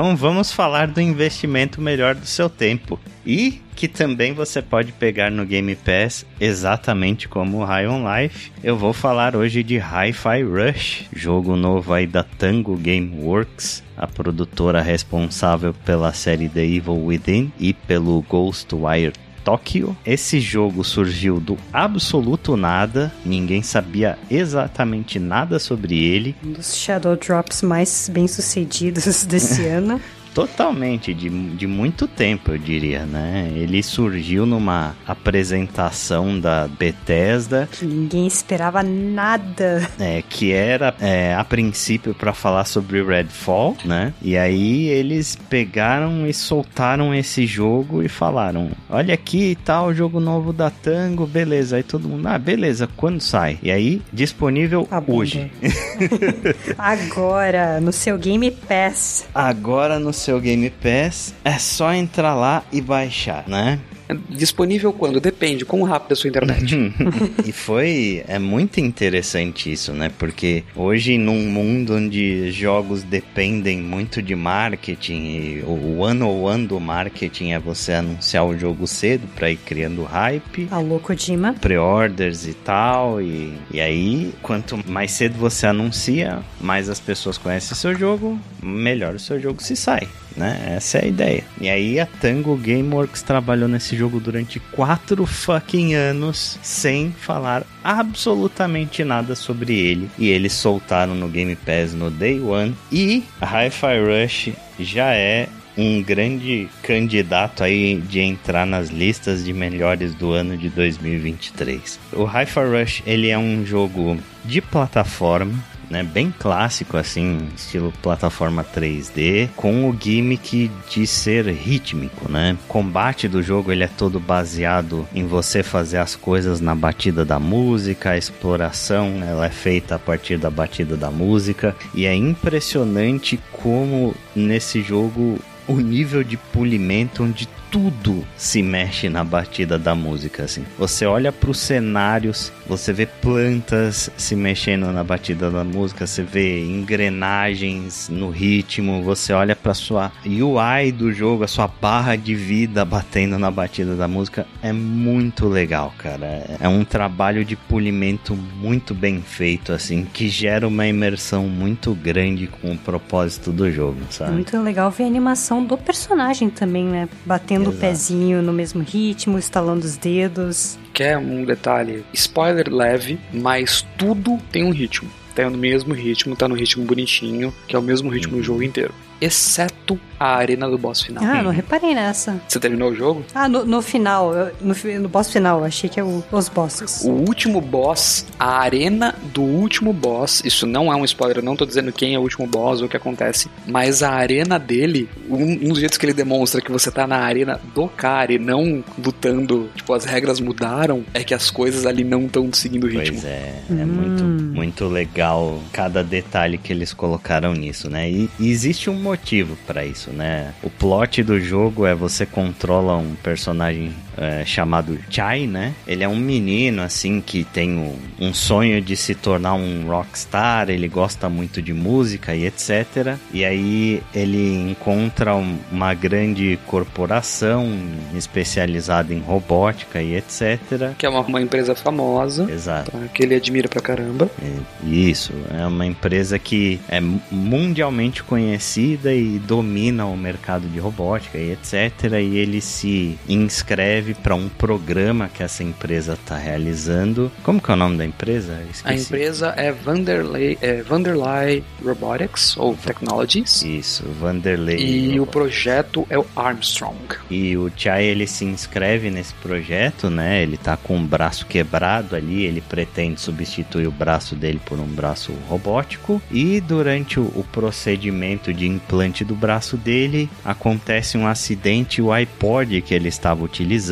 Então vamos falar do investimento melhor do seu tempo. E que também você pode pegar no Game Pass, exatamente como o High on Life. Eu vou falar hoje de Hi-Fi Rush, jogo novo aí da Tango Gameworks, a produtora responsável pela série The Evil Within e pelo Ghostwire Tóquio. Esse jogo surgiu do absoluto nada, ninguém sabia exatamente nada sobre ele. Um dos Shadow Drops mais bem sucedidos desse ano. Totalmente, de, de muito tempo, eu diria, né? Ele surgiu numa apresentação da Bethesda, Que ninguém esperava nada. é, que era é, a princípio para falar sobre Redfall, né? E aí eles pegaram e soltaram esse jogo e falaram: Olha aqui, tá o jogo novo da Tango, beleza. Aí todo mundo, ah, beleza, quando sai? E aí, disponível bunda. hoje. Agora, no seu Game Pass. Agora no seu Game Pass é só entrar lá e baixar, né? Disponível quando? Depende, como rápido é a sua internet. e foi é muito interessante isso, né? Porque hoje num mundo onde jogos dependem muito de marketing e o one on one do marketing é você anunciar o jogo cedo para ir criando hype, Alô, Kojima. pre-orders e tal e, e aí quanto mais cedo você anuncia, mais as pessoas conhecem seu jogo, melhor o seu jogo se sai. Né? Essa é a ideia. E aí a Tango Gameworks trabalhou nesse jogo durante quatro fucking anos sem falar absolutamente nada sobre ele. E eles soltaram no Game Pass no Day One. E Hi-Fi Rush já é um grande candidato aí de entrar nas listas de melhores do ano de 2023. O Hi-Fi Rush ele é um jogo de plataforma né, bem clássico assim, estilo plataforma 3D, com o gimmick de ser rítmico, né? O combate do jogo ele é todo baseado em você fazer as coisas na batida da música, a exploração ela é feita a partir da batida da música e é impressionante como nesse jogo o nível de polimento onde tudo se mexe na batida da música assim. Você olha para os cenários, você vê plantas se mexendo na batida da música, você vê engrenagens no ritmo, você olha para sua UI do jogo, a sua barra de vida batendo na batida da música, é muito legal, cara. É um trabalho de polimento muito bem feito assim, que gera uma imersão muito grande com o propósito do jogo, sabe? Muito legal ver a animação do personagem também, né? Batendo o Exato. pezinho no mesmo ritmo, estalando os dedos. Quer um detalhe? Spoiler leve, mas tudo tem um ritmo. tá no mesmo ritmo, tá no ritmo bonitinho, que é o mesmo ritmo do jogo inteiro. Exceto a arena do boss final. Ah, não reparei nessa. Você terminou o jogo? Ah, no, no final, no, no boss final, eu achei que é o- os bosses. O último boss, a arena do último boss, isso não é um spoiler, eu não tô dizendo quem é o último boss ou o que acontece, mas a arena dele, um, um dos jeitos que ele demonstra que você tá na arena do cara e não lutando, tipo, as regras mudaram, é que as coisas ali não estão seguindo o ritmo. Pois é, é muito, muito legal cada detalhe que eles colocaram nisso, né? E, e existe um motivo pra isso, né? O plot do jogo é você controla um personagem é, chamado Chai, né? Ele é um menino, assim, que tem um, um sonho de se tornar um rockstar, ele gosta muito de música e etc. E aí ele encontra um- uma grande corporação especializada em robótica e etc. Que é uma, uma empresa famosa, Exato. tá? que ele admira pra caramba. É, Isso, é uma empresa que é mundialmente conhecida e domina o mercado de robótica e etc. E ele se inscreve para um programa que essa empresa está realizando. Como que é o nome da empresa? A empresa é Vanderlei, é Vanderlei Robotics, ou Technologies, Isso, Vanderlei. e o projeto é o Armstrong. E o Chai ele se inscreve nesse projeto, né? Ele tá com o braço quebrado ali, ele pretende substituir o braço dele por um braço robótico. E durante o, o procedimento de implante do braço dele, acontece um acidente e o iPod que ele estava utilizando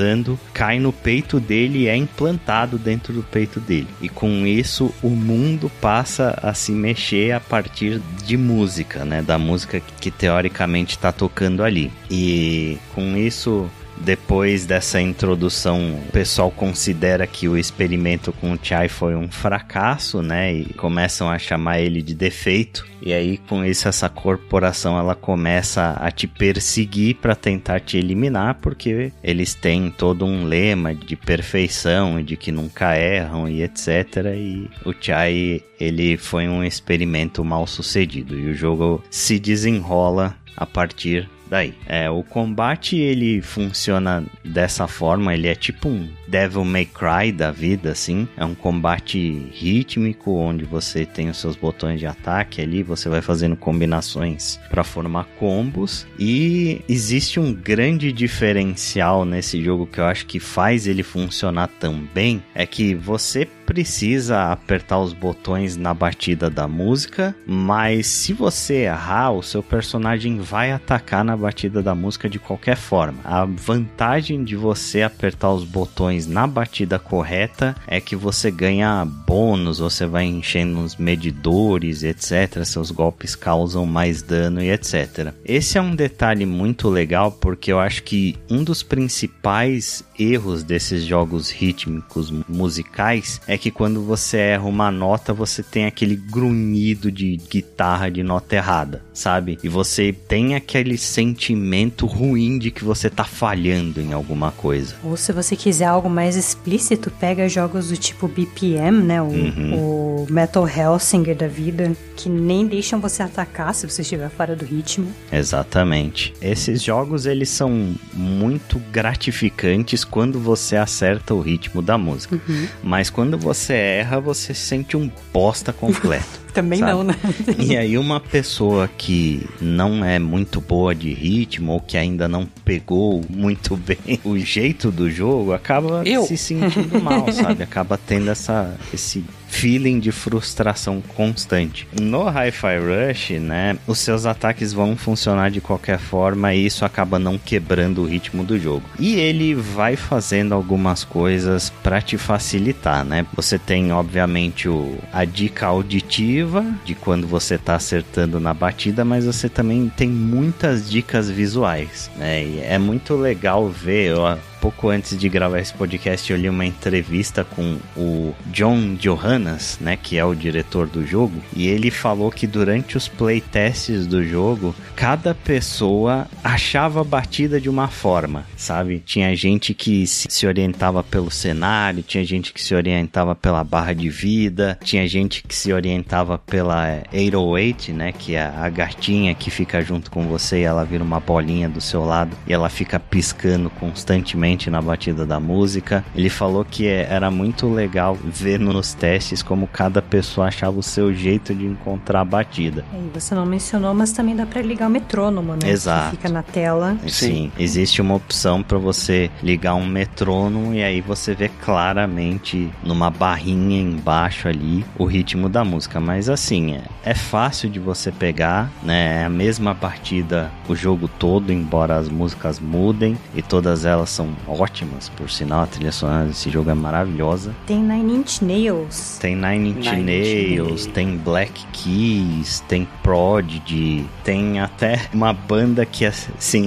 cai no peito dele e é implantado dentro do peito dele. E com isso o mundo passa a se mexer a partir de música, né? Da música que, que teoricamente está tocando ali. E com isso depois dessa introdução, o pessoal considera que o experimento com o Chai foi um fracasso, né? E começam a chamar ele de defeito. E aí, com isso, essa corporação ela começa a te perseguir para tentar te eliminar, porque eles têm todo um lema de perfeição e de que nunca erram e etc. E o Chai ele foi um experimento mal sucedido e o jogo se desenrola a partir daí. É, o combate ele funciona dessa forma, ele é tipo um Devil May Cry da vida, assim. É um combate rítmico onde você tem os seus botões de ataque ali, você vai fazendo combinações para formar combos e existe um grande diferencial nesse jogo que eu acho que faz ele funcionar tão bem, é que você precisa apertar os botões na batida da música, mas se você errar, o seu personagem vai atacar na batida da música de qualquer forma. A vantagem de você apertar os botões na batida correta é que você ganha bônus, você vai enchendo os medidores, etc. Seus golpes causam mais dano e etc. Esse é um detalhe muito legal porque eu acho que um dos principais erros desses jogos rítmicos musicais é que quando você erra uma nota, você tem aquele grunhido de guitarra de nota errada, sabe? E você tem aquele sentimento ruim de que você tá falhando em alguma coisa. Ou se você quiser algo mais explícito, pega jogos do tipo BPM, né? O, o Metal Hellsinger da vida, que nem deixam você atacar se você estiver fora do ritmo. Exatamente. Esses jogos eles são muito gratificantes quando você acerta o ritmo da música. Mas quando você erra, você sente um bosta completo. Também Sabe? não, né? E aí uma pessoa que não é muito boa de ritmo ou que ainda não pegou muito bem o jeito do jogo, acaba Eu? se sentindo mal, sabe? Acaba tendo essa esse feeling de frustração constante. No Hi-Fi Rush, né, os seus ataques vão funcionar de qualquer forma e isso acaba não quebrando o ritmo do jogo. E ele vai fazendo algumas coisas para te facilitar, né? Você tem obviamente o, a dica auditiva de quando você tá acertando na batida, mas você também tem muitas dicas visuais, né? E é muito legal ver, pouco antes de gravar esse podcast, eu li uma entrevista com o John Johannes, né, que é o diretor do jogo, e ele falou que durante os playtests do jogo, cada pessoa achava a batida de uma forma, sabe? Tinha gente que se orientava pelo cenário, tinha gente que se orientava pela barra de vida, tinha gente que se orientava pela 808, né, que é a gatinha que fica junto com você e ela vira uma bolinha do seu lado e ela fica piscando constantemente na batida da música. Ele falou que é, era muito legal ver nos testes como cada pessoa achava o seu jeito de encontrar a batida. E você não mencionou, mas também dá para ligar o metrônomo, né? Exato. Que fica na tela. Sim, Sim. existe uma opção para você ligar um metrônomo e aí você vê claramente numa barrinha embaixo ali o ritmo da música. Mas assim, é, é fácil de você pegar, né? É a mesma partida o jogo todo, embora as músicas mudem e todas elas são ótimas, por sinal, a trilha sonora desse jogo é maravilhosa. Tem Nine Inch Nails. Tem Nine Inch Nine Nails, Inch tem Black Keys, tem Prodigy, tem até uma banda que assim,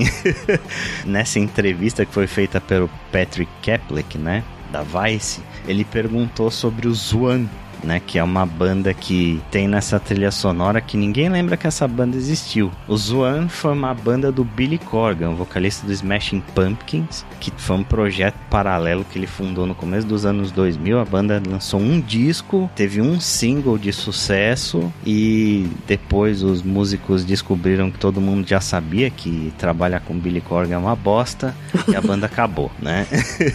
nessa entrevista que foi feita pelo Patrick Keplik, né, da Vice, ele perguntou sobre o Zwan, né? Que é uma banda que tem nessa trilha sonora que ninguém lembra que essa banda existiu. O Zwan foi uma banda do Billy Corgan, vocalista do Smashing Pumpkins, que foi um projeto paralelo que ele fundou no começo dos anos 2000. A banda lançou um disco, teve um single de sucesso e depois os músicos descobriram que todo mundo já sabia que trabalhar com Billy Corgan é uma bosta e a banda acabou, né?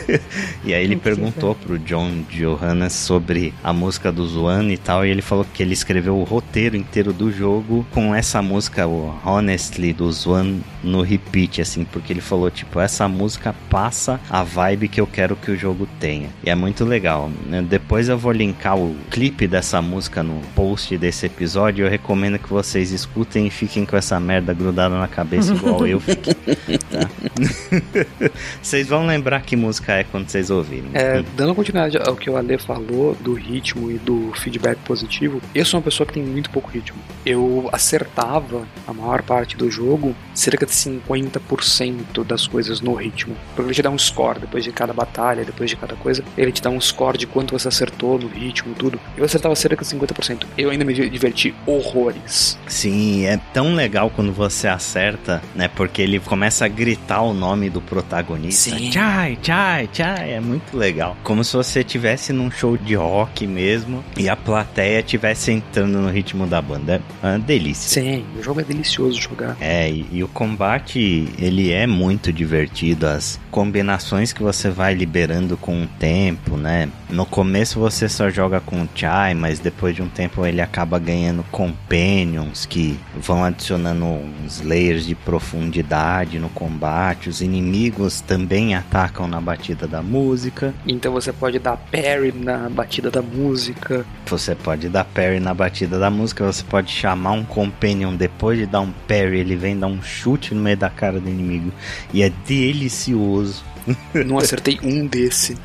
e aí ele perguntou pro John Johannes sobre a música do Zwan e tal, e ele falou que ele escreveu o roteiro inteiro do jogo com essa música, o Honestly, do Zwan no repeat, assim, porque ele falou, tipo, essa música passa a vibe que eu quero que o jogo tenha. E é muito legal. Né? Depois eu vou linkar o clipe dessa música no post desse episódio. Eu recomendo que vocês escutem e fiquem com essa merda grudada na cabeça, igual eu fiquei. Tá? vocês vão lembrar que música é quando vocês ouvirem. É, dando continuidade ao que o Ale falou do ritmo e do feedback positivo, eu sou uma pessoa que tem muito pouco ritmo. Eu acertava a maior parte do jogo, cerca de 50% das coisas no ritmo. Porque ele te dá um score depois de cada batalha, depois de cada coisa. Ele te dá um score de quanto você acertou no ritmo, tudo. Eu acertava cerca de 50%. Eu ainda me diverti horrores. Sim, é tão legal quando você acerta, né? Porque ele começa a gritar o nome do protagonista. Sim. Chai, chai, chai. É muito legal. Como se você estivesse num show de rock mesmo e a plateia estivesse entrando no ritmo da banda. É uma delícia. Sim, o jogo é delicioso de jogar. É, e, e o combate, ele é muito divertido. As combinações que você vai liberando com o tempo, né? No começo você só joga com o Chai, mas depois de um tempo ele acaba ganhando companions que vão adicionando uns layers de profundidade no combate. Os inimigos também atacam na batida da música. Então você pode dar parry na batida da música. Você pode dar parry na batida da música, você pode chamar um companion depois de dar um parry, ele vem dar um chute no meio da cara do inimigo e é delicioso. Não acertei um desse.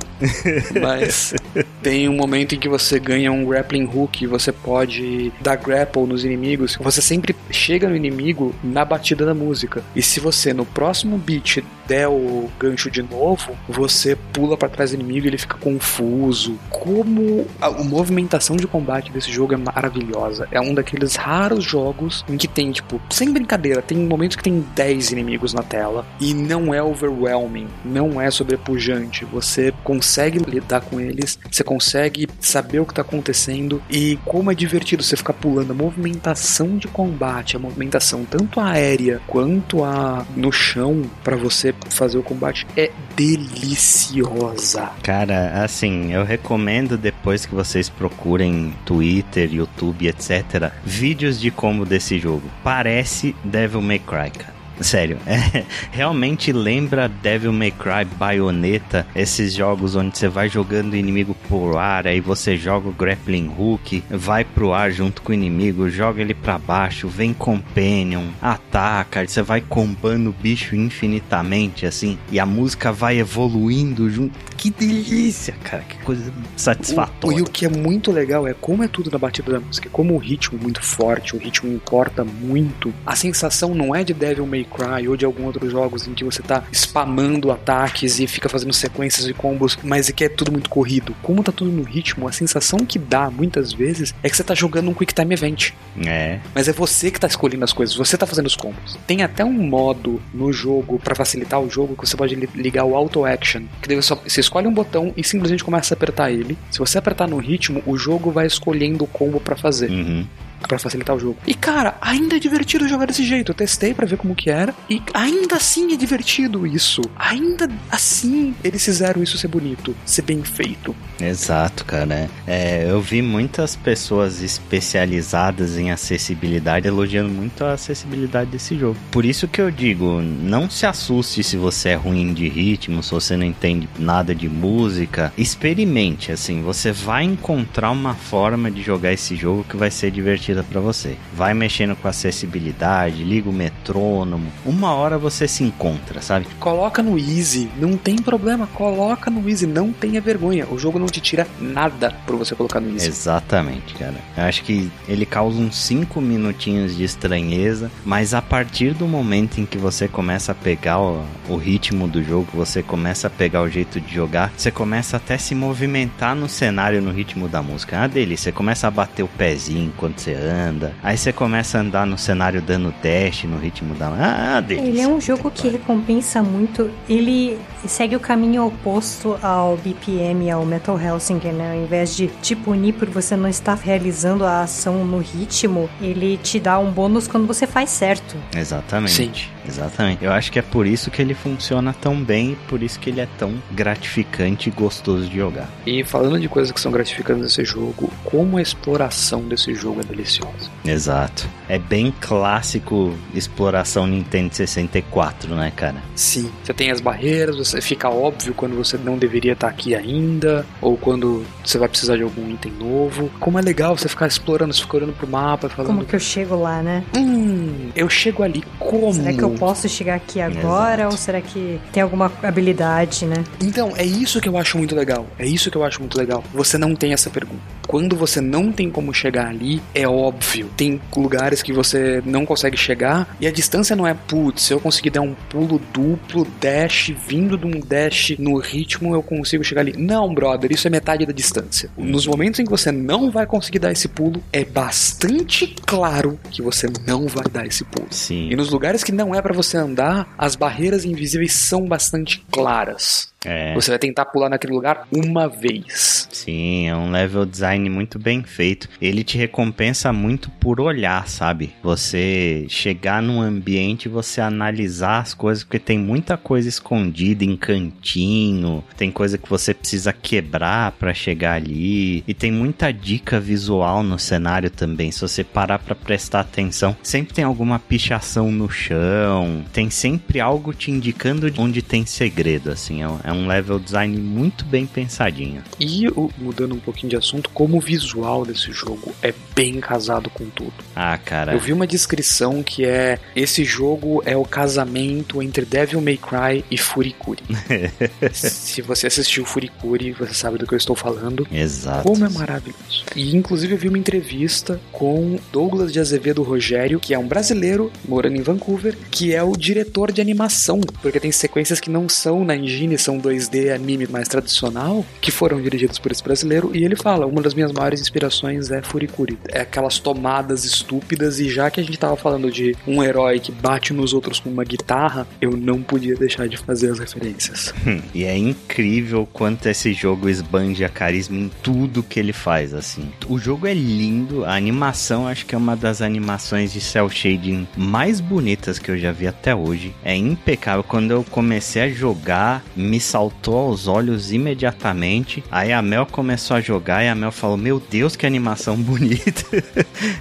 Mas tem um momento em que você ganha um grappling hook e você pode dar grapple nos inimigos. Você sempre chega no inimigo na batida da música. E se você no próximo beat der o gancho de novo, você pula para trás do inimigo e ele fica confuso. Como a, movimentação de combate desse jogo é maravilhosa. É um daqueles raros jogos em que tem, tipo, sem brincadeira, tem momentos que tem 10 inimigos na tela e não é overwhelming, não é sobrepujante. Você consegue lidar com eles, você consegue saber o que tá acontecendo e como é divertido você ficar pulando a movimentação de combate, a movimentação tanto aérea quanto a no chão para você fazer o combate é deliciosa. Cara, assim, eu recomendo depois que vocês procurem Twitter, YouTube, etc, vídeos de como desse jogo. Parece Devil May Cry, cara. Sério, é, realmente lembra Devil May Cry, Bayonetta, esses jogos onde você vai jogando o inimigo por ar, aí você joga o grappling hook, vai pro ar junto com o inimigo, joga ele para baixo, vem companion, ataca, você vai combando o bicho infinitamente assim, e a música vai evoluindo junto. Que delícia, cara, que coisa satisfatória. O, e o que é muito legal é como é tudo na batida da música, como o ritmo é muito forte, o ritmo importa muito. A sensação não é de Devil May Cry ou de algum outros jogos em que você tá spamando ataques e fica fazendo sequências de combos, mas é que é tudo muito corrido. Como tá tudo no ritmo, a sensação que dá muitas vezes é que você tá jogando um Quick Time Event. É. Mas é você que tá escolhendo as coisas, você tá fazendo os combos. Tem até um modo no jogo para facilitar o jogo que você pode ligar o Auto Action, que daí você, você escolhe um botão e simplesmente começa a apertar ele. Se você apertar no ritmo, o jogo vai escolhendo o combo para fazer. Uhum. Para facilitar o jogo. E cara, ainda é divertido jogar desse jeito. Eu testei para ver como que era e ainda assim é divertido isso. Ainda assim eles fizeram isso ser bonito, ser bem feito. Exato, cara. É, eu vi muitas pessoas especializadas em acessibilidade elogiando muito a acessibilidade desse jogo. Por isso que eu digo, não se assuste se você é ruim de ritmo, se você não entende nada de música. Experimente, assim, você vai encontrar uma forma de jogar esse jogo que vai ser divertida para você. Vai mexendo com acessibilidade, liga o metrônomo. Uma hora você se encontra, sabe? Coloca no easy, não tem problema, coloca no easy, não tenha vergonha. O jogo não te tira nada por você colocar no easy. Exatamente, cara. Eu acho que ele causa uns 5 minutinhos de estranheza, mas a partir do momento em que você começa a pegar o, o ritmo do jogo, você começa a pegar o jeito de jogar, você começa até a se movimentar no cenário no ritmo da música. Uma delícia. Você começa a bater o pezinho enquanto você anda. Aí você começa a andar no cenário dando dash no ritmo da. Ah, delícia. Ele é um jogo que recompensa muito. Ele segue o caminho oposto ao BPM, ao Metal Hellsinger, né? Ao invés de te punir por você não estar realizando a ação no ritmo, ele te dá um bônus quando você faz certo. Exatamente. Sim. Exatamente. Eu acho que é por isso que ele funciona tão bem e por isso que ele é tão gratificante e gostoso de jogar. E falando de coisas que são gratificantes nesse jogo, como a exploração desse jogo é deliciosa. Exato. É bem clássico exploração Nintendo 64, né, cara? Sim. Você tem as barreiras, você fica óbvio quando você não deveria estar aqui ainda, ou quando você vai precisar de algum item novo. Como é legal você ficar explorando, você fica olhando pro mapa, falando. Como que eu chego lá, né? Hum, eu chego ali como? Será que eu posso chegar aqui agora? Exato. Ou será que tem alguma habilidade, né? Então, é isso que eu acho muito legal. É isso que eu acho muito legal. Você não tem essa pergunta. Quando você não tem como chegar ali, é óbvio. Tem lugares que você não consegue chegar e a distância não é, putz, se eu conseguir dar um pulo duplo, dash, vindo de um dash no ritmo, eu consigo chegar ali. Não, brother, isso é metade da distância. Nos momentos em que você não vai conseguir dar esse pulo, é bastante claro que você não vai dar esse pulo. Sim. E nos lugares que não é pra você andar, as barreiras invisíveis são bastante claras. É. Você vai tentar pular naquele lugar uma vez. Sim, é um level design muito bem feito. Ele te recompensa muito por olhar, sabe? Você chegar num ambiente e você analisar as coisas, porque tem muita coisa escondida em cantinho, tem coisa que você precisa quebrar para chegar ali, e tem muita dica visual no cenário também. Se você parar para prestar atenção, sempre tem alguma pichação no chão, tem sempre algo te indicando onde tem segredo, assim. É um- É um level design muito bem pensadinho. E mudando um pouquinho de assunto, como o visual desse jogo é bem casado com tudo. Ah, cara. Eu vi uma descrição que é esse jogo é o casamento entre Devil May Cry e Furikuri. Se você assistiu Furikuri, você sabe do que eu estou falando. Exato. Como é maravilhoso. E inclusive eu vi uma entrevista com Douglas de Azevedo Rogério, que é um brasileiro morando em Vancouver, que é o diretor de animação, porque tem sequências que não são na engine, são 2D anime mais tradicional, que foram dirigidos por esse brasileiro, e ele fala, uma das minhas maiores inspirações é Furikuri. É aquelas tomadas estúpidas e já que a gente tava falando de um herói que bate nos outros com uma guitarra, eu não podia deixar de fazer as referências. E é incrível quanto esse jogo esbanja carisma em tudo que ele faz, assim. O jogo é lindo, a animação acho que é uma das animações de cel shading mais bonitas que eu já vi até hoje. É impecável. Quando eu comecei a jogar, me saltou aos olhos imediatamente. Aí a Mel começou a jogar e a Mel falou: Meu Deus, que animação bonita.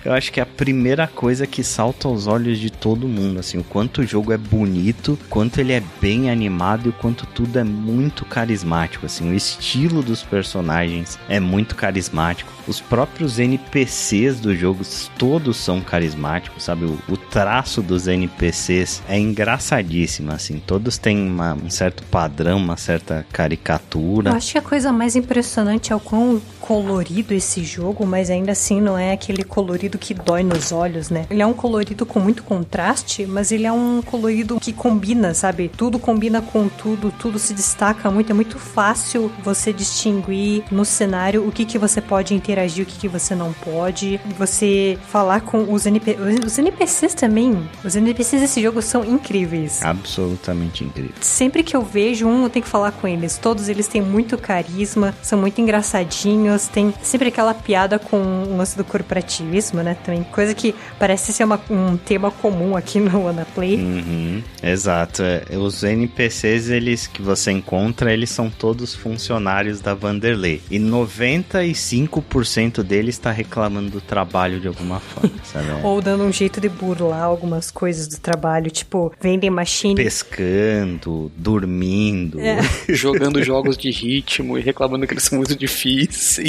eu acho que é a primeira coisa que salta aos olhos de todo mundo, assim, o quanto o jogo é bonito, quanto ele é bem animado e o quanto tudo é muito carismático, assim, o estilo dos personagens é muito carismático. Os próprios NPCs do jogo todos são carismáticos, sabe? O, o traço dos NPCs é engraçadíssimo, assim, todos têm uma- um certo padrão, uma certa Eu caricatura. acho que a coisa mais impressionante é o quão colorido esse jogo, mas ainda assim não é aquele colorido que dói nos olhos, né? Ele é um colorido com muito contraste, mas ele é um colorido que combina, sabe? Tudo combina com tudo, tudo se destaca muito, é muito fácil você distinguir no cenário o que que você pode interagir, o que que você não pode. Você falar com os NPCs, os NPCs também, os NPCs desse jogo são incríveis. Absolutamente incrível. Sempre que eu vejo um, eu tenho que falar com eles. Todos eles têm muito carisma, são muito engraçadinhos. Quadrinhos tem sempre aquela piada com o lance do corporativismo, né? Também coisa que parece ser uma, um tema comum aqui no Anaplay. Uhum, exato. É, os NPCs eles que você encontra, eles são todos funcionários da Vanderlei. E 95% deles está reclamando do trabalho de alguma forma, sabe? Ou dando um jeito de burlar algumas coisas do trabalho, tipo, vendem machine. Pescando, dormindo. É. Jogando jogos de ritmo e reclamando que eles são muito difíceis.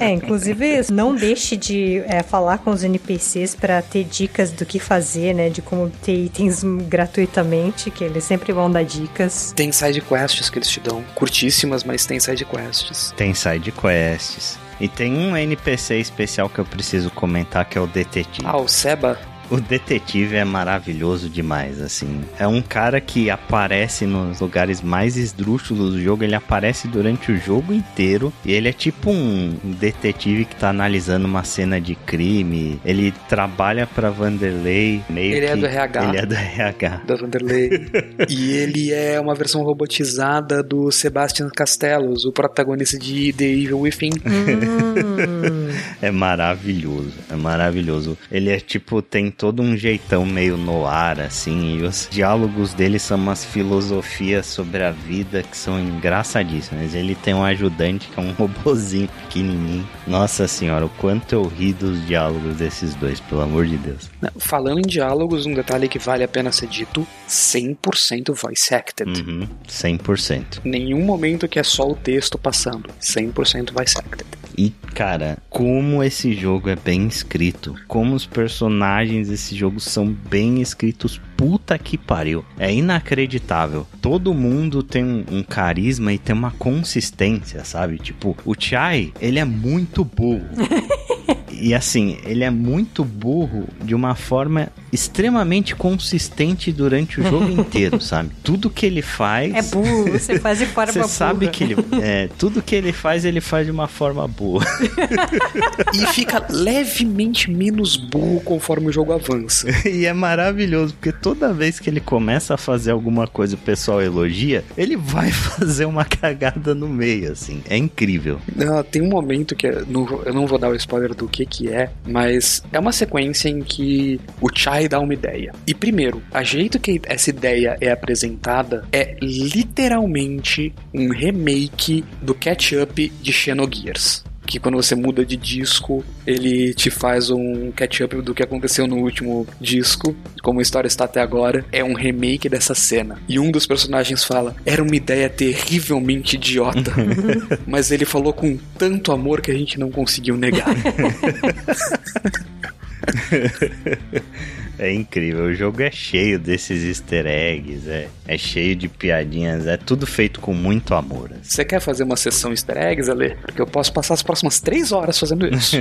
É, inclusive, não deixe de é, falar com os NPCs para ter dicas do que fazer, né? De como ter itens gratuitamente, que eles sempre vão dar dicas. Tem side quests que eles te dão, curtíssimas, mas tem side quests. Tem side quests. E tem um NPC especial que eu preciso comentar que é o detetive. Ah, o Seba? O detetive é maravilhoso demais, assim. É um cara que aparece nos lugares mais esdrúxulos do jogo, ele aparece durante o jogo inteiro e ele é tipo um detetive que tá analisando uma cena de crime. Ele trabalha pra Vanderlei, meio ele que... é do RH. Ele é do RH. Da Vanderlei. e ele é uma versão robotizada do Sebastian Castellos, o protagonista de The Evil Within. É maravilhoso, é maravilhoso. Ele é tipo, tem todo um jeitão meio no ar, assim, e os diálogos dele são umas filosofias sobre a vida que são engraçadíssimas. Ele tem um ajudante que é um robozinho pequenininho. Nossa senhora, o quanto eu ri dos diálogos desses dois, pelo amor de Deus. Falando em diálogos, um detalhe que vale a pena ser dito, 100% voice acted. Uhum, 100%. Nenhum momento que é só o texto passando, 100% voice acted. E, cara, como esse jogo é bem escrito, como os personagens desse jogo são bem escritos, puta que pariu. É inacreditável. Todo mundo tem um, um carisma e tem uma consistência, sabe? Tipo, o Chai, ele é muito burro. E assim, ele é muito burro de uma forma extremamente consistente durante o jogo inteiro, sabe? Tudo que ele faz. É burro, você faz de forma Você burra. sabe que ele. É, tudo que ele faz, ele faz de uma forma boa. e fica levemente menos burro conforme o jogo avança. e é maravilhoso, porque toda vez que ele começa a fazer alguma coisa o pessoal elogia, ele vai fazer uma cagada no meio, assim. É incrível. Não, tem um momento que eu não, eu não vou dar o spoiler do que que é, mas é uma sequência em que o Chai dá uma ideia. E primeiro, a jeito que essa ideia é apresentada é literalmente um remake do catch-up de Xenogears que quando você muda de disco, ele te faz um catch-up do que aconteceu no último disco, como a história está até agora, é um remake dessa cena. E um dos personagens fala: "Era uma ideia terrivelmente idiota, mas ele falou com tanto amor que a gente não conseguiu negar." É incrível, o jogo é cheio desses easter eggs, é, é cheio de piadinhas, é tudo feito com muito amor. assim. Você quer fazer uma sessão easter eggs, Ale? Porque eu posso passar as próximas três horas fazendo isso.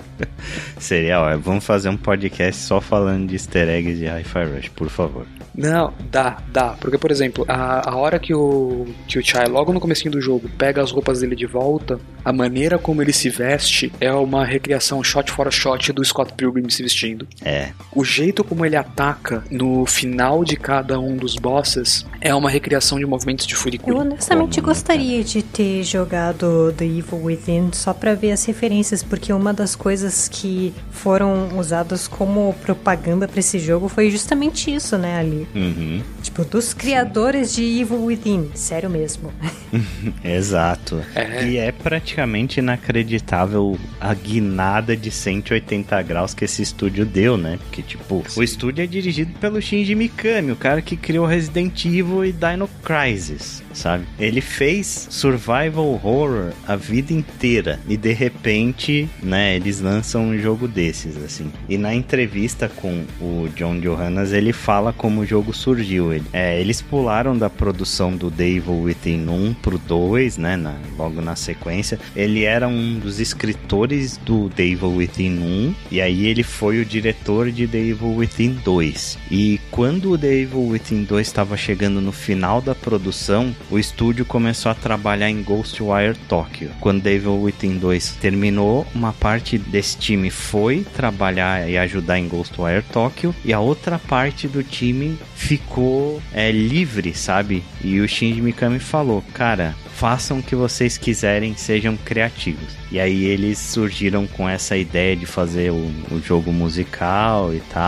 Seria, ó, vamos fazer um podcast só falando de easter eggs de Hi-Fi Rush, por favor. Não, dá, dá. Porque, por exemplo, a, a hora que o, que o Chai, logo no comecinho do jogo, pega as roupas dele de volta, a maneira como ele se veste é uma recriação shot for shot do Scott Pilgrim se vestindo. É, O jeito como ele ataca no final de cada um dos bosses é uma recriação de movimentos de Eu Furikuri. honestamente Como, né, gostaria de ter jogado The Evil Within só pra ver as referências, porque uma das coisas que foram usadas como propaganda pra esse jogo foi justamente isso, né, ali. uhum, Tipo, dos criadores de Evil Within, sério mesmo. exato. É. E é praticamente inacreditável a guinada de 180 graus que esse estúdio deu, né? Porque, tipo, o estúdio é dirigido pelo Shinji Mikami, o cara que criou Resident Evil e Dino Crisis, sabe? Ele fez survival horror a vida inteira e de repente, né, eles lançam um jogo desses, assim. E na entrevista com o John Johannes, ele fala como o jogo surgiu. Ele, é, eles pularam da produção do The Evil Within 1 pro 2, né, na- logo na sequência. Ele era um dos escritores do The Evil Within 1 e aí ele foi o diretor de The Evil Within 2. E quando o The Evil Within 2 estava chegando no final da produção, o estúdio começou a trabalhar em Ghostwire Tokyo. Quando The Evil Within 2 terminou, uma parte desse time foi trabalhar e ajudar em Ghostwire Tokyo e a outra parte do time ficou é, livre, sabe? E o Shinji Mikami falou, cara, façam o que vocês quiserem, sejam criativos. E aí eles surgiram com essa ideia de fazer o, o, jogo musical e tal.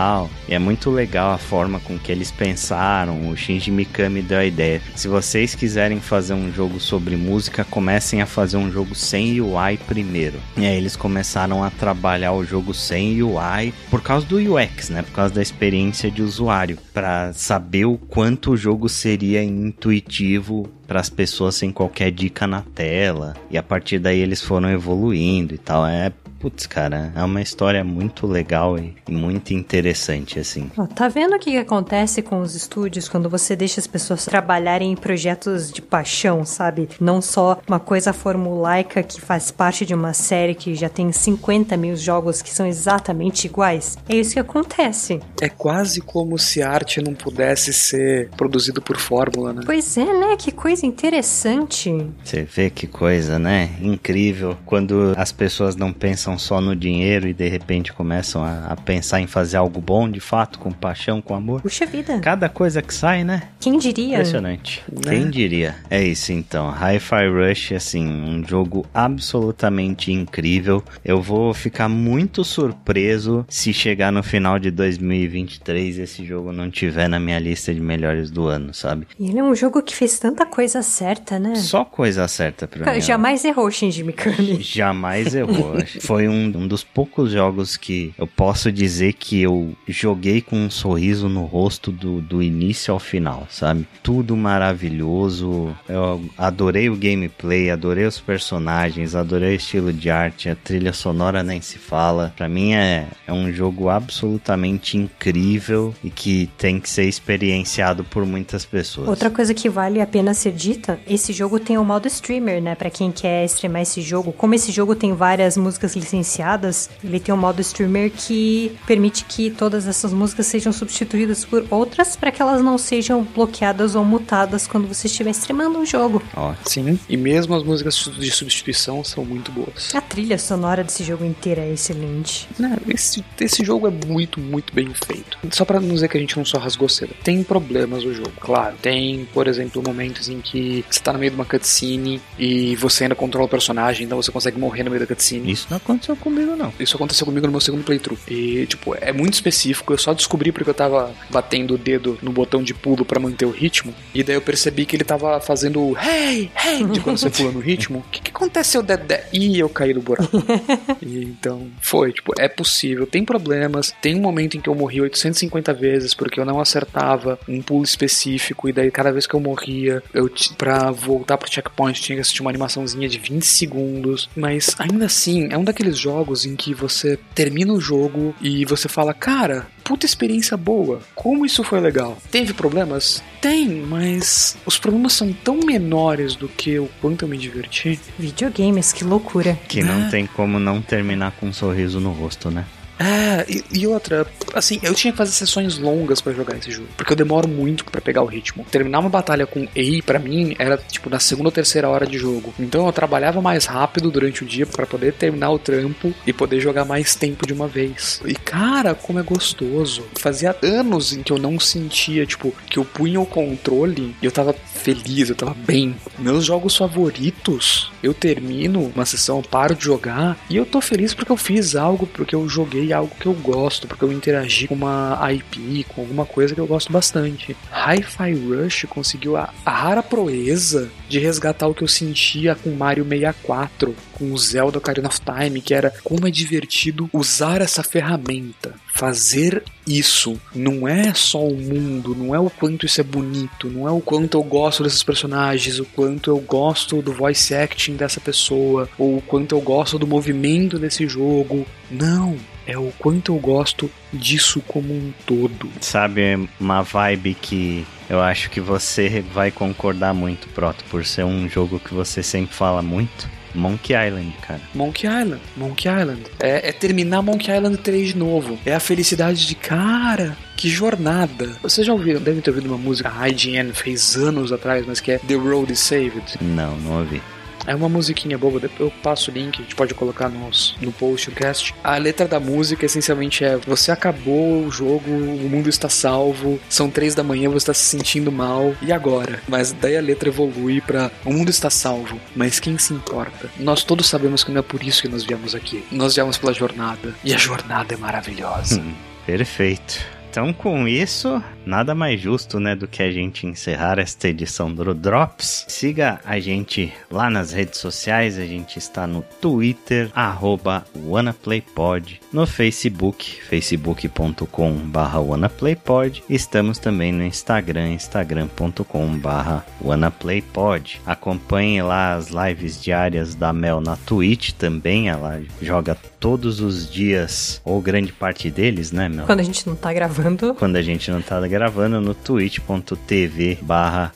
E é muito legal a forma com que eles pensaram. O Shinji Mikami deu a ideia. Se vocês quiserem fazer um jogo sobre música, comecem a fazer um jogo sem UI primeiro. E aí eles começaram a trabalhar o jogo sem UI por causa do UX, né? Por causa da experiência de usuário, para saber o quanto o jogo seria intuitivo para as pessoas sem qualquer dica na tela. E a partir daí eles foram evoluindo e tal. É putz, cara, é uma história muito legal e, muito interessante, assim. tá vendo o que acontece com os estúdios quando você deixa as pessoas trabalharem em projetos de paixão, sabe? Não só uma coisa formulaica que faz parte de uma série que já tem 50 mil jogos que são exatamente iguais. É isso que acontece. É quase como se a arte não pudesse ser produzido por fórmula, né? Pois é, né? Que coisa interessante. Você vê que coisa, né? Incrível. Quando as pessoas não pensam pensam só no dinheiro e de repente começam a, a, pensar em fazer algo bom de fato, com paixão, com amor. Puxa vida. Cada coisa que sai, né? Quem diria? Impressionante. Né? Quem diria? É isso então. Hi-Fi Rush, assim, um jogo absolutamente incrível. Eu vou ficar muito surpreso se chegar no final de 2023 esse jogo não tiver na minha lista de melhores do ano, sabe? E ele é um jogo que fez tanta coisa certa, né? Só coisa certa pra mim. Jamais errou, Shinji Mikami. Jamais errou. Foi foi um, um dos poucos jogos que eu posso dizer que eu joguei com um sorriso no rosto do, do início ao final, sabe? Tudo maravilhoso. Eu adorei o gameplay, adorei os personagens, adorei o estilo de arte, a trilha sonora nem se fala. Para mim é, é um jogo absolutamente incrível e que tem que ser experienciado por muitas pessoas. Outra coisa que vale a pena ser dita, esse jogo tem o modo streamer, né? Para quem quer streamar esse jogo. Como esse jogo tem várias músicas licenciadas licenciadas, ele tem um modo streamer que permite que todas essas músicas sejam substituídas por outras para que elas não sejam bloqueadas ou mutadas quando você estiver streamando um jogo. Ó, sim. E mesmo as músicas de substituição são muito boas. A trilha sonora desse jogo inteiro é excelente. esse, esse jogo é muito, muito bem feito. Só para não dizer que a gente não só rasgou cedo. Tem problemas o jogo, claro. Tem, por exemplo, momentos em que você tá no meio de uma cutscene e você ainda controla o personagem, então você consegue morrer no meio da cutscene. Isso não acontece aconteceu comigo, não. Isso aconteceu comigo no meu segundo playthrough. E, tipo, é muito específico. Eu só descobri porque eu tava batendo o dedo no botão de pulo para manter o ritmo. E daí eu percebi que ele tava fazendo hey, hey, de quando você pula no ritmo. O que, que aconteceu, Dedé? E eu caí no buraco. e, então, foi. Tipo, é possível. Tem problemas. Tem um momento em que eu morri 850 vezes porque eu não acertava um pulo específico. E daí, cada vez que eu morria, eu pra voltar pro checkpoint tinha que assistir uma animaçãozinha de 20 segundos. Mas ainda assim, é um daqueles aqueles jogos em que você termina o jogo e você fala, cara, puta experiência boa. Como isso foi legal? Teve problemas? Tem, mas os problemas são tão menores do que o quanto eu me diverti. Videogames, que loucura. Que não é. tem como não terminar com um sorriso no rosto, né? É, e, e, outra, assim, eu tinha que fazer sessões longas para jogar esse jogo, porque eu demoro muito para pegar o ritmo. Terminar uma batalha com EI para mim era tipo na segunda ou terceira hora de jogo. Então eu trabalhava mais rápido durante o dia para poder terminar o trampo e poder jogar mais tempo de uma vez. E cara, como é gostoso. Fazia anos em que eu não sentia, tipo, que eu punha o controle e eu tava feliz, eu tava bem. Meus jogos favoritos, eu termino uma sessão, paro de jogar e eu tô feliz porque eu fiz algo, porque eu joguei algo que eu gosto, porque eu interagi com uma IP, com alguma coisa que eu gosto bastante. Hi-Fi Rush conseguiu a, a rara proeza de resgatar o que eu sentia com Mario 64, com o Zelda Ocarina of Time, que era como é divertido usar essa ferramenta. Fazer isso não é só o mundo, não é o quanto isso é bonito, não é o quanto eu gosto desses personagens, o quanto eu gosto do voice acting dessa pessoa, ou o quanto eu gosto do movimento desse jogo. Não, é o quanto eu gosto disso como um todo. Sabe, uma vibe que eu acho que você vai concordar muito, Proto, por ser um jogo que você sempre fala muito. Monkey Island, cara. Monkey Island, Monkey Island. É, é, terminar Monkey Island 3 de novo. É a felicidade de, cara, que jornada. Vocês já ouviram, devem ter ouvido uma música a IGN fez anos atrás, mas que é The Road is Saved. Não, não ouvi. É uma musiquinha boba, eu passo o link, a gente pode colocar nos, no post do cast. A letra da música essencialmente é: Você acabou o jogo, o mundo está salvo, são três da manhã, você está se sentindo mal, e agora? Mas daí a letra evolui pra: O mundo está salvo, mas quem se importa? Nós todos sabemos que não é por isso que nós viemos aqui. Nós viemos pela jornada, e a jornada é maravilhosa. Hum, perfeito. Então, com isso, nada mais justo, né, do que a gente encerrar esta edição do Drops. Siga a gente lá nas redes sociais, a gente está no Twitter, arroba WannaPlayPod, no Facebook, facebook.com barra WannaPlayPod. Estamos também no Instagram, instagram.com barra WannaPlayPod. Acompanhe lá as lives diárias da Mel na Twitch também, ela joga todos os dias, ou grande parte deles, né, Mel? Quando a gente não tá gravando gravando. Quando a gente não tá gravando no twitch.tv barra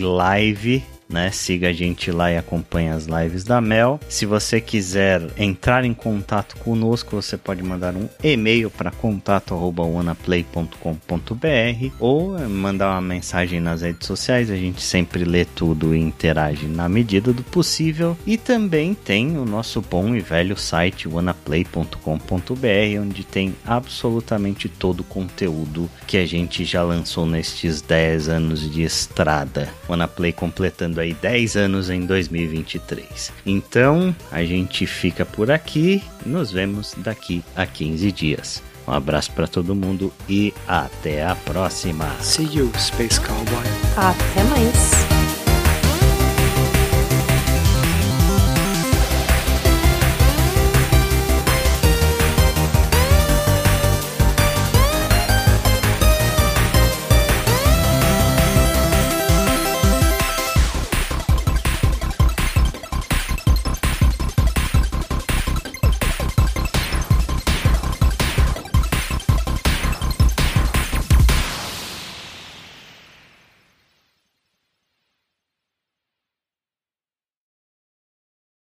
Live né? Siga a gente lá e acompanhe as lives da Mel. Se você quiser entrar em contato conosco, você pode mandar um e-mail para contato@wanaplay.com.br ou mandar uma mensagem nas redes sociais. A gente sempre lê tudo e interage na medida do possível. E também tem o nosso bom e velho site wanaplay.com.br, onde tem absolutamente todo o conteúdo que a gente já lançou nestes 10 anos de estrada. Wanaplay completando completando aí 10 anos em 2023. Então, a gente fica por aqui, nos vemos daqui a 15 dias. Um abraço para todo mundo e até a próxima. See you, Space Cowboy. Até mais.